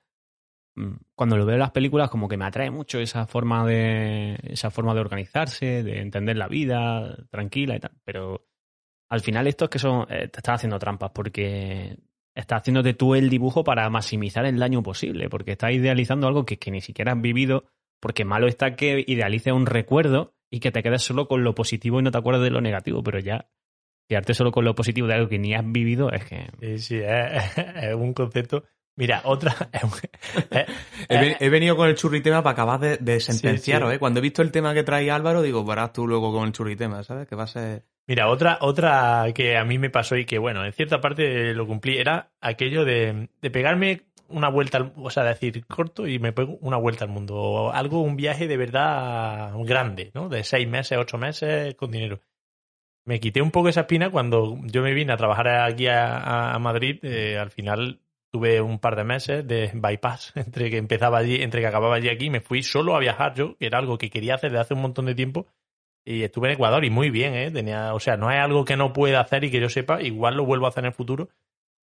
Mm, Cuando lo veo en las películas, como que me atrae mucho esa forma de. esa forma de organizarse, de entender la vida, tranquila y tal. Pero al final esto es que son. eh, te estás haciendo trampas porque estás haciéndote tú el dibujo para maximizar el daño posible. Porque estás idealizando algo que, que ni siquiera has vivido. Porque malo está que idealices un recuerdo y que te quedes solo con lo positivo y no te acuerdes de lo negativo. Pero ya, quedarte solo con lo positivo de algo que ni has vivido es que. Sí, sí, es, es un concepto. Mira, otra. He, ven- he venido con el churritema para acabar de, de sentenciaros, sí. ¿eh? Cuando he visto el tema que trae Álvaro, digo, verás tú luego con el churritema, ¿sabes? Que va a ser... Mira, otra, otra que a mí me pasó y que, bueno, en cierta parte lo cumplí, era aquello de, de pegarme una vuelta, al, o sea, decir corto y me pego una vuelta al mundo. Algo, un viaje de verdad grande, ¿no? De seis meses, ocho meses con dinero. Me quité un poco esa espina cuando yo me vine a trabajar aquí a Madrid. eh, al final tuve un par de meses de bypass entre que empezaba allí, entre que acababa allí aquí. Me fui solo a viajar yo, que era algo que quería hacer desde hace un montón de tiempo. Y estuve en Ecuador y muy bien, ¿eh? Tenía, o sea, no es algo que no pueda hacer y que yo sepa, igual lo vuelvo a hacer en el futuro,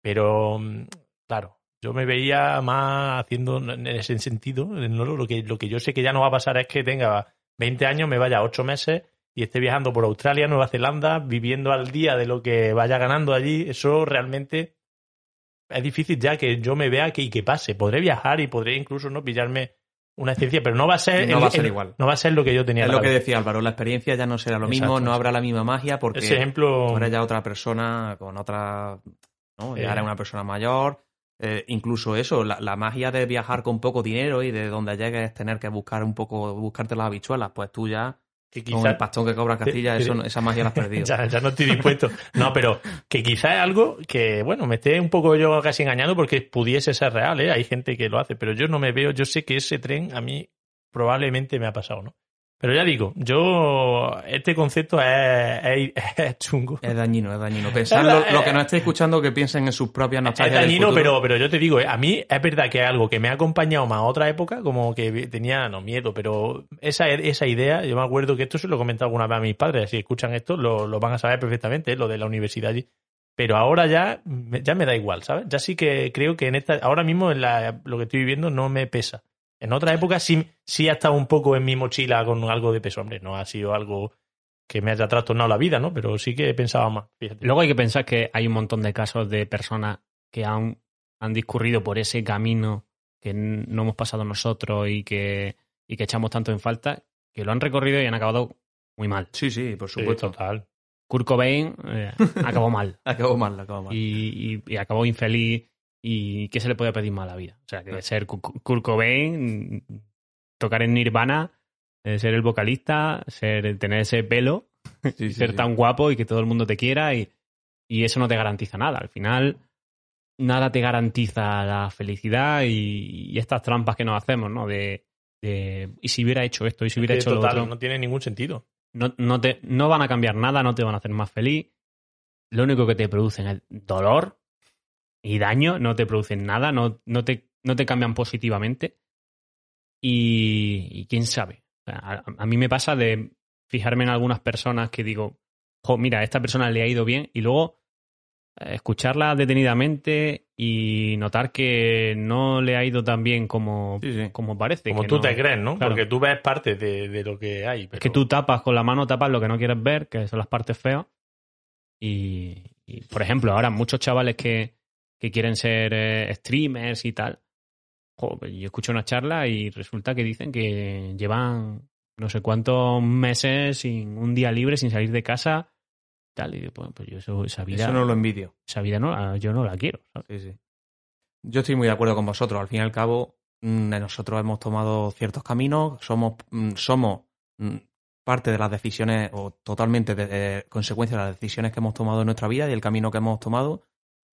pero mm, claro, yo me veía más haciendo en ese sentido, ¿no? lo, que, lo que yo sé que ya no va a pasar es que tenga 20 años, me vaya 8 meses y esté viajando por Australia, Nueva Zelanda, viviendo al día de lo que vaya ganando allí, eso realmente es difícil ya que yo me vea que, y que pase. Podré viajar y podré incluso no pillarme una experiencia, pero no va a ser, No el- va a ser el- igual. No va a ser lo que yo tenía Es lo que decía Álvaro, la experiencia ya no será lo mismo, no habrá la misma magia porque Ese ejemplo. tú eres ya otra persona con otra... ¿no? Ya Eh. eres una persona mayor. Eh, incluso eso, la, la magia de viajar con poco dinero y de donde llegues tener que buscar un poco, buscarte las habichuelas, pues tú ya, que con el pastón que cobra Castilla, Te- eso, esa magia la has perdido. ya, ya no estoy dispuesto. No, pero que quizá es algo que, bueno, me esté un poco yo casi engañando porque pudiese ser real, ¿eh? Hay gente que lo hace, pero yo no me veo, yo sé que ese tren a mí probablemente me ha pasado, ¿no? Pero ya digo, yo, este concepto es, es, es chungo. Es dañino, es dañino. Pensar lo, lo que nos esté escuchando que piensen en sus propias Es nostalgias del dañino, pero, pero yo te digo, eh, a mí es verdad que es algo que me ha acompañado más a otra época, como que tenía, no miedo, pero esa, esa idea, yo me acuerdo que esto se lo he comentado alguna vez a mis padres, si escuchan esto lo, lo van a saber perfectamente, eh, lo de la universidad allí. Pero ahora ya, ya me da igual, ¿sabes? Ya sí que creo que en esta, ahora mismo en la, lo que estoy viviendo no me pesa. En otra época sí, sí ha estado un poco en mi mochila con algo de peso, hombre, no ha sido algo que me haya trastornado la vida, ¿no? Pero sí que he pensado más, fíjate. Luego hay que pensar que hay un montón de casos de personas que han, han discurrido por ese camino que no hemos pasado nosotros y que, y que echamos tanto en falta, que lo han recorrido y han acabado muy mal. Sí, sí, por Sí, supuesto. total. Kurt Cobain eh, acabó mal Acabó mal, acabó mal. y, y- y acabó infeliz. ¿Y qué se le puede pedir más a la vida? O sea, que ser Ku- Ku- Kurt Cobain, mm, tocar en Nirvana, eh, ser el vocalista, ser tener ese pelo, Sí, ser sí. tan guapo y que todo el mundo te quiera y, y eso no te garantiza nada. Al final, nada te garantiza la felicidad y, y estas trampas que nos hacemos, ¿no? De, de, y si hubiera hecho esto, y si hubiera hecho lo total, otro. no tiene ningún sentido. No, no, te, no van a cambiar nada, no te van a hacer más feliz. Lo único que te producen es dolor y daño, no te producen nada, no, no, te, no te cambian positivamente. Y, y quién sabe. A, a mí me pasa de fijarme en algunas personas que digo, jo, mira, a esta persona le ha ido bien, y luego eh, escucharla detenidamente y notar que no le ha ido tan bien como, Sí, sí. como parece. Como que tú no- te crees, ¿no? Claro. Porque tú ves parte de, de lo que hay. Pero... Es que tú tapas con la mano, tapas lo que no quieres ver, que son las partes feas. Y, y, por ejemplo, ahora muchos chavales que, que quieren ser eh, streamers y tal. pues yo escucho una charla y resulta que dicen que llevan no sé cuántos meses sin un día libre, sin salir de casa. Tal, y pues, pues yo eso- esa vida, Eso no lo envidio. esa vida no, yo no la quiero. ¿sabes? Sí, sí. Yo estoy muy de acuerdo con vosotros. Al fin y al cabo, mm, nosotros hemos tomado ciertos caminos, somos, mm, somos mm, parte de las decisiones o totalmente de, de consecuencia de las decisiones que hemos tomado en nuestra vida y el camino que hemos tomado.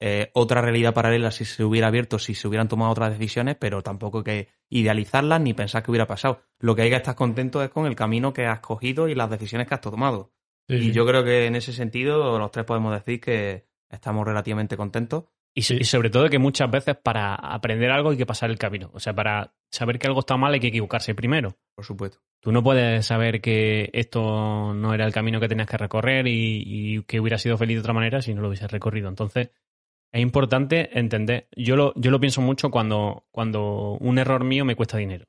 Eh, otra realidad paralela si se hubiera abierto, si se hubieran tomado otras decisiones, pero tampoco hay que idealizarlas ni pensar que hubiera pasado. Lo que hay que estar contento es con el camino que has cogido y las decisiones que has tomado. Sí, y yo creo que en ese sentido los tres podemos decir que estamos relativamente contentos. Y sobre todo que muchas veces para aprender algo hay que pasar el camino. O sea, para saber que algo está mal hay que equivocarse primero. Por supuesto. Tú no puedes saber que esto no era el camino que tenías que recorrer y, y que hubiera sido feliz de otra manera si no lo hubieses recorrido. Entonces, es importante entender. Yo lo, yo lo pienso mucho cuando, cuando un error mío me cuesta dinero.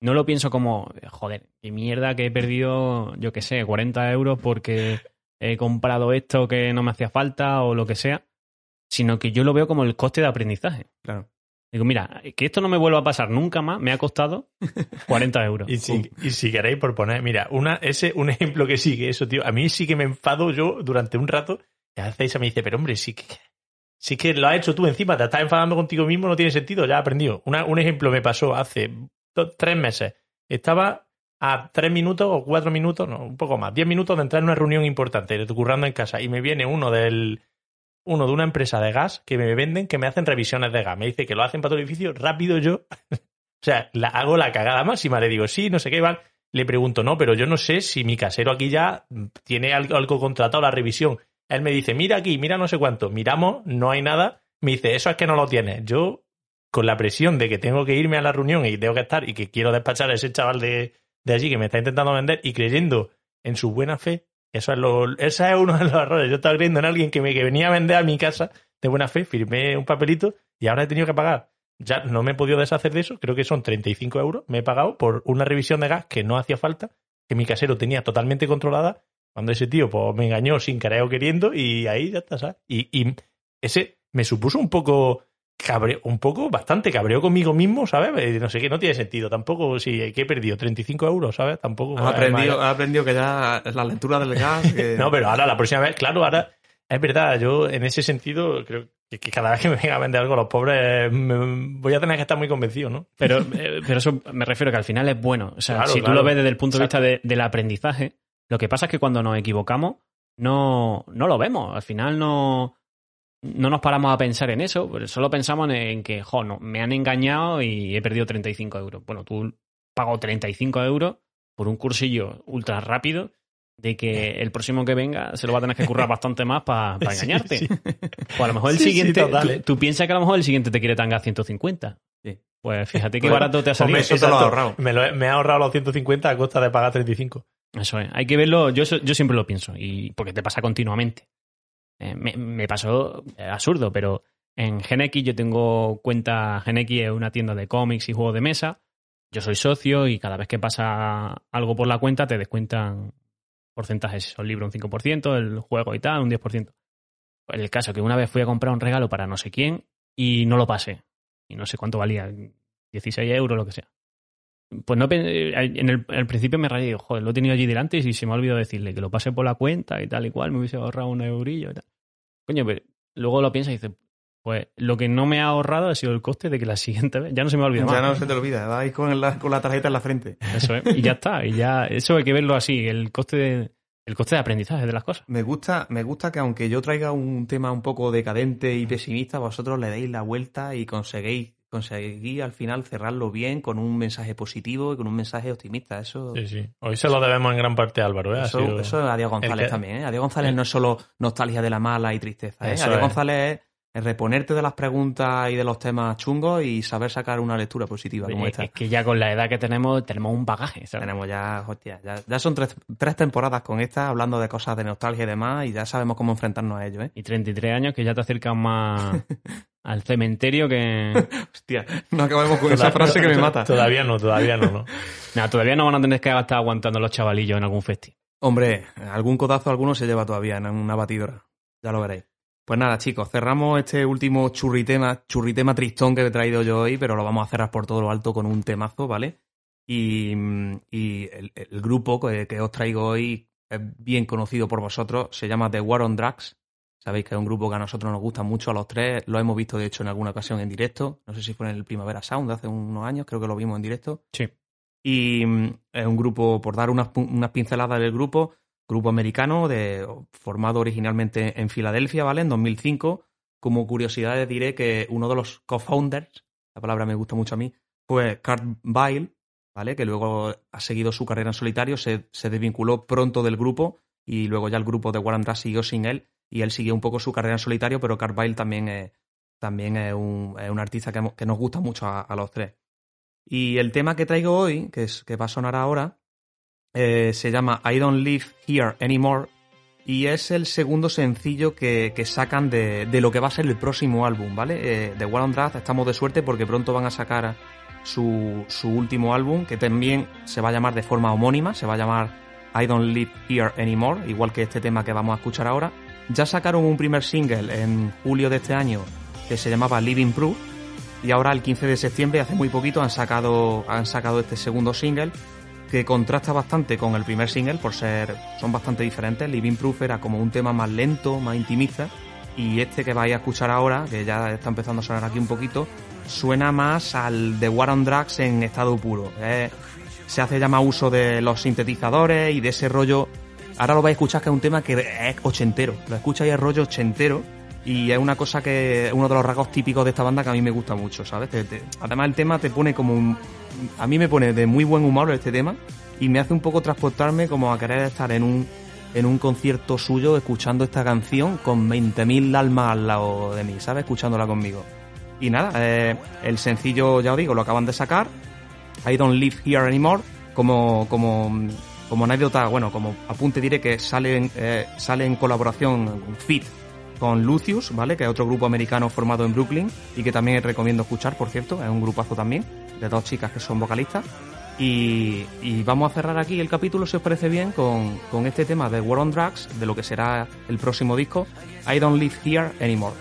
No lo pienso como, joder, qué mierda que he perdido, yo qué sé, 40 euros porque he comprado esto que no me hacía falta o lo que sea, sino que yo lo veo como el coste de aprendizaje. Claro. Digo, mira, que esto no me vuelva a pasar nunca más, me ha costado 40 euros. Y si, y si queréis, por poner, mira, una, ese, un ejemplo que sigue eso, tío. A mí sí que me enfado yo durante un rato. Y a veces me dice, pero hombre, sí que, sí que lo has hecho tú encima, te estás enfadando contigo mismo, no tiene sentido, ya has aprendido. Un ejemplo me pasó hace tres meses. Estaba a tres minutos o cuatro minutos, no, un poco más, diez minutos de entrar en una reunión importante, currando en casa, y me viene uno del uno de una empresa de gas que me venden que me hacen revisiones de gas. Me dice que lo hacen para todo el edificio, rápido yo. o sea, la, hago la cagada máxima, le digo, sí, no sé qué, van. Le pregunto, no, pero yo no sé si mi casero aquí ya tiene algo, algo contratado la revisión. Él me dice, mira aquí, mira no sé cuánto. Miramos, no hay nada. Me dice, eso es que no lo tienes. Yo, con la presión de que tengo que irme a la reunión y tengo que estar y que quiero despachar a ese chaval de, de allí que me está intentando vender y creyendo en su buena fe, eso es lo, es uno de los errores. Yo estaba creyendo en alguien que, me, venía a vender a mi casa de buena fe, firmé un papelito y ahora he tenido que pagar. Ya no me he podido deshacer de eso, creo que son 35 euros. Me he pagado por una revisión de gas que no hacía falta, que mi casero tenía totalmente controlada, cuando ese tío pues, me engañó sin querer o queriendo y ahí ya está, ¿sabes? Y, y ese me supuso un poco cabreo, un poco bastante cabreo conmigo mismo, ¿sabes? Eh, No sé qué, no tiene sentido. Tampoco, si que he perdido 35 euros, ¿sabes? Tampoco. Has aprendido, has aprendido que ya es la lectura del gas. que- No, pero ahora la próxima vez, claro, ahora es verdad, yo en ese sentido creo que, que cada vez que me venga a vender algo a los pobres me- voy a tener que estar muy convencido, ¿no? Pero, eh, pero eso me refiero que al final es bueno. O sea, Claro, si tú claro. lo ves desde el punto de vista de- del aprendizaje, lo que pasa es que cuando nos equivocamos, no, no lo vemos. Al final no, no nos paramos a pensar en eso, solo pensamos en, que, jo, no, me han engañado y he perdido 35 euros. Bueno, tú pago 35 euros por un cursillo ultra rápido de que el próximo que venga se lo va a tener que currar bastante más para engañarte. sí. O a lo mejor el Sí, siguiente, total, eh. tú piensas que a lo mejor el siguiente te quiere tangar 150. Sí. Pues fíjate qué barato te ha salido. hombre, eso te lo has ahorrado. Me, lo he, me he ahorrado los 150 a costa de pagar 35. Eso es. Hay que verlo. Yo, yo siempre lo pienso. Y porque te pasa continuamente. Eh, me, me pasó eh, absurdo, pero en GeneX yo tengo cuenta. GeneX es una tienda de cómics y juegos de mesa. Yo soy socio y cada vez que pasa algo por la cuenta te descuentan porcentajes. El libro un 5%, el juego y tal, un 10%. Pues el caso que una vez fui a comprar un regalo para no sé quién y no lo pasé. Y no sé cuánto valía, 16 euros, lo que sea. Pues no, eh, en el, al principio me rayé, joder, lo he tenido allí delante y se me ha olvidado decirle que lo pase por la cuenta y tal y cual, me hubiese ahorrado un eurillo y tal. Coño, pero luego lo piensas y dices, pues lo que no me ha ahorrado ha sido el coste de que la siguiente vez ya no se me ha olvidado Ya más. no se te olvida, vas ahí con la, con la tarjeta en la frente. Eso es, y ya está, y ya, eso hay que verlo así, el coste de, el coste de aprendizaje de las cosas. Me gusta, me gusta que aunque yo traiga un tema un poco decadente y pesimista, vosotros le deis la vuelta y conseguéis, conseguís al final cerrarlo bien con un mensaje positivo y con un mensaje optimista. Eso, Sí, sí. Hoy se lo debemos en gran parte a Álvaro, ¿eh? Eso, sido- eso es a Diego González que- también. ¿eh? A Diego González no es solo nostalgia de la mala y tristeza. ¿eh? A Diego. González es reponerte de las preguntas y de los temas chungos y saber sacar una lectura positiva como Es, esta. es que ya con la edad que tenemos, tenemos un bagaje, ¿sabes? Tenemos ya, hostia, ya, ya son tres, tres temporadas con esta hablando de cosas de nostalgia y demás y ya sabemos cómo enfrentarnos a ello, ¿eh? Y 33 años que ya te acercan más al cementerio que... Hostia, no acabemos con esa frase que me mata. Todavía no, todavía no, ¿no? Nada, todavía no van a tener que estar aguantando los chavalillos en algún festival. Hombre, algún codazo alguno se lleva todavía en una batidora. Ya lo veréis. Pues nada, chicos, cerramos este último churritema, churritema tristón que he traído yo hoy, pero lo vamos a cerrar por todo lo alto con un temazo, ¿vale? Y, y el, el grupo que, que os traigo hoy es bien conocido por vosotros, se llama The War on Drugs. Sabéis que es un grupo que a nosotros nos gusta mucho, a los tres. Lo hemos visto, de hecho, en alguna ocasión en directo. No sé si fue en el Primavera Sound hace unos años, creo que lo vimos en directo. Sí. Y mm, es un grupo, por dar unas, unas pinceladas del grupo, grupo americano de, formado originalmente en Filadelfia, ¿vale? En 2005. Como curiosidades diré que uno de los co-founders, la palabra me gusta mucho a mí, fue Kurt Vile, ¿vale? Que luego ha seguido su carrera en solitario, se, se desvinculó pronto del grupo y luego ya el grupo de Warren Drugs siguió sin él y él siguió un poco su carrera en solitario, pero Kurt Vile también es, también es, un, es un artista que, que nos gusta mucho a, a los tres. Y el tema que traigo hoy, que, es, que va a sonar ahora, eh, se llama I Don't Live Here Anymore y es el segundo sencillo que, que sacan de, de lo que va a ser el próximo álbum, ¿vale? Eh, de War on Drugs estamos de suerte porque pronto van a sacar su, su último álbum, que también se va a llamar de forma homónima, se va a llamar I Don't Live Here Anymore, igual que este tema que vamos a escuchar ahora. Ya sacaron un primer single en julio de este año que se llamaba Living Proof y ahora el 15 de septiembre, hace muy poquito, han sacado, han sacado este segundo single que contrasta bastante con el primer single por ser son bastante diferentes. Living Proof era como un tema más lento, más intimista y este que vais a escuchar ahora, que ya está empezando a sonar aquí un poquito, suena más al de War on Drugs en estado puro. Eh, se hace ya más uso de los sintetizadores y de ese rollo. Ahora lo vais a escuchar que es un tema que es ochentero. Lo escucháis el rollo ochentero y es una cosa que es uno de los rasgos típicos de esta banda que a mí me gusta mucho, ¿sabes? Además el tema te pone como un... A mí me pone de muy buen humor este tema y me hace un poco transportarme como a querer estar en un en un concierto suyo escuchando esta canción con 20.000 almas al lado de mí, ¿sabes? Escuchándola conmigo. Y nada, eh, el sencillo, ya os digo, lo acaban de sacar. I Don't Live Here Anymore. Como, como, como anécdota, bueno, como apunte diré que sale en, eh, sale en colaboración, feat con Lucius, ¿vale? Que es otro grupo americano formado en Brooklyn y que también recomiendo escuchar, por cierto. Es un grupazo también, de dos chicas que son vocalistas. Y, vamos a cerrar aquí el capítulo, si os parece bien, con, con este tema de War on Drugs, de lo que será el próximo disco, I Don't Live Here Anymore.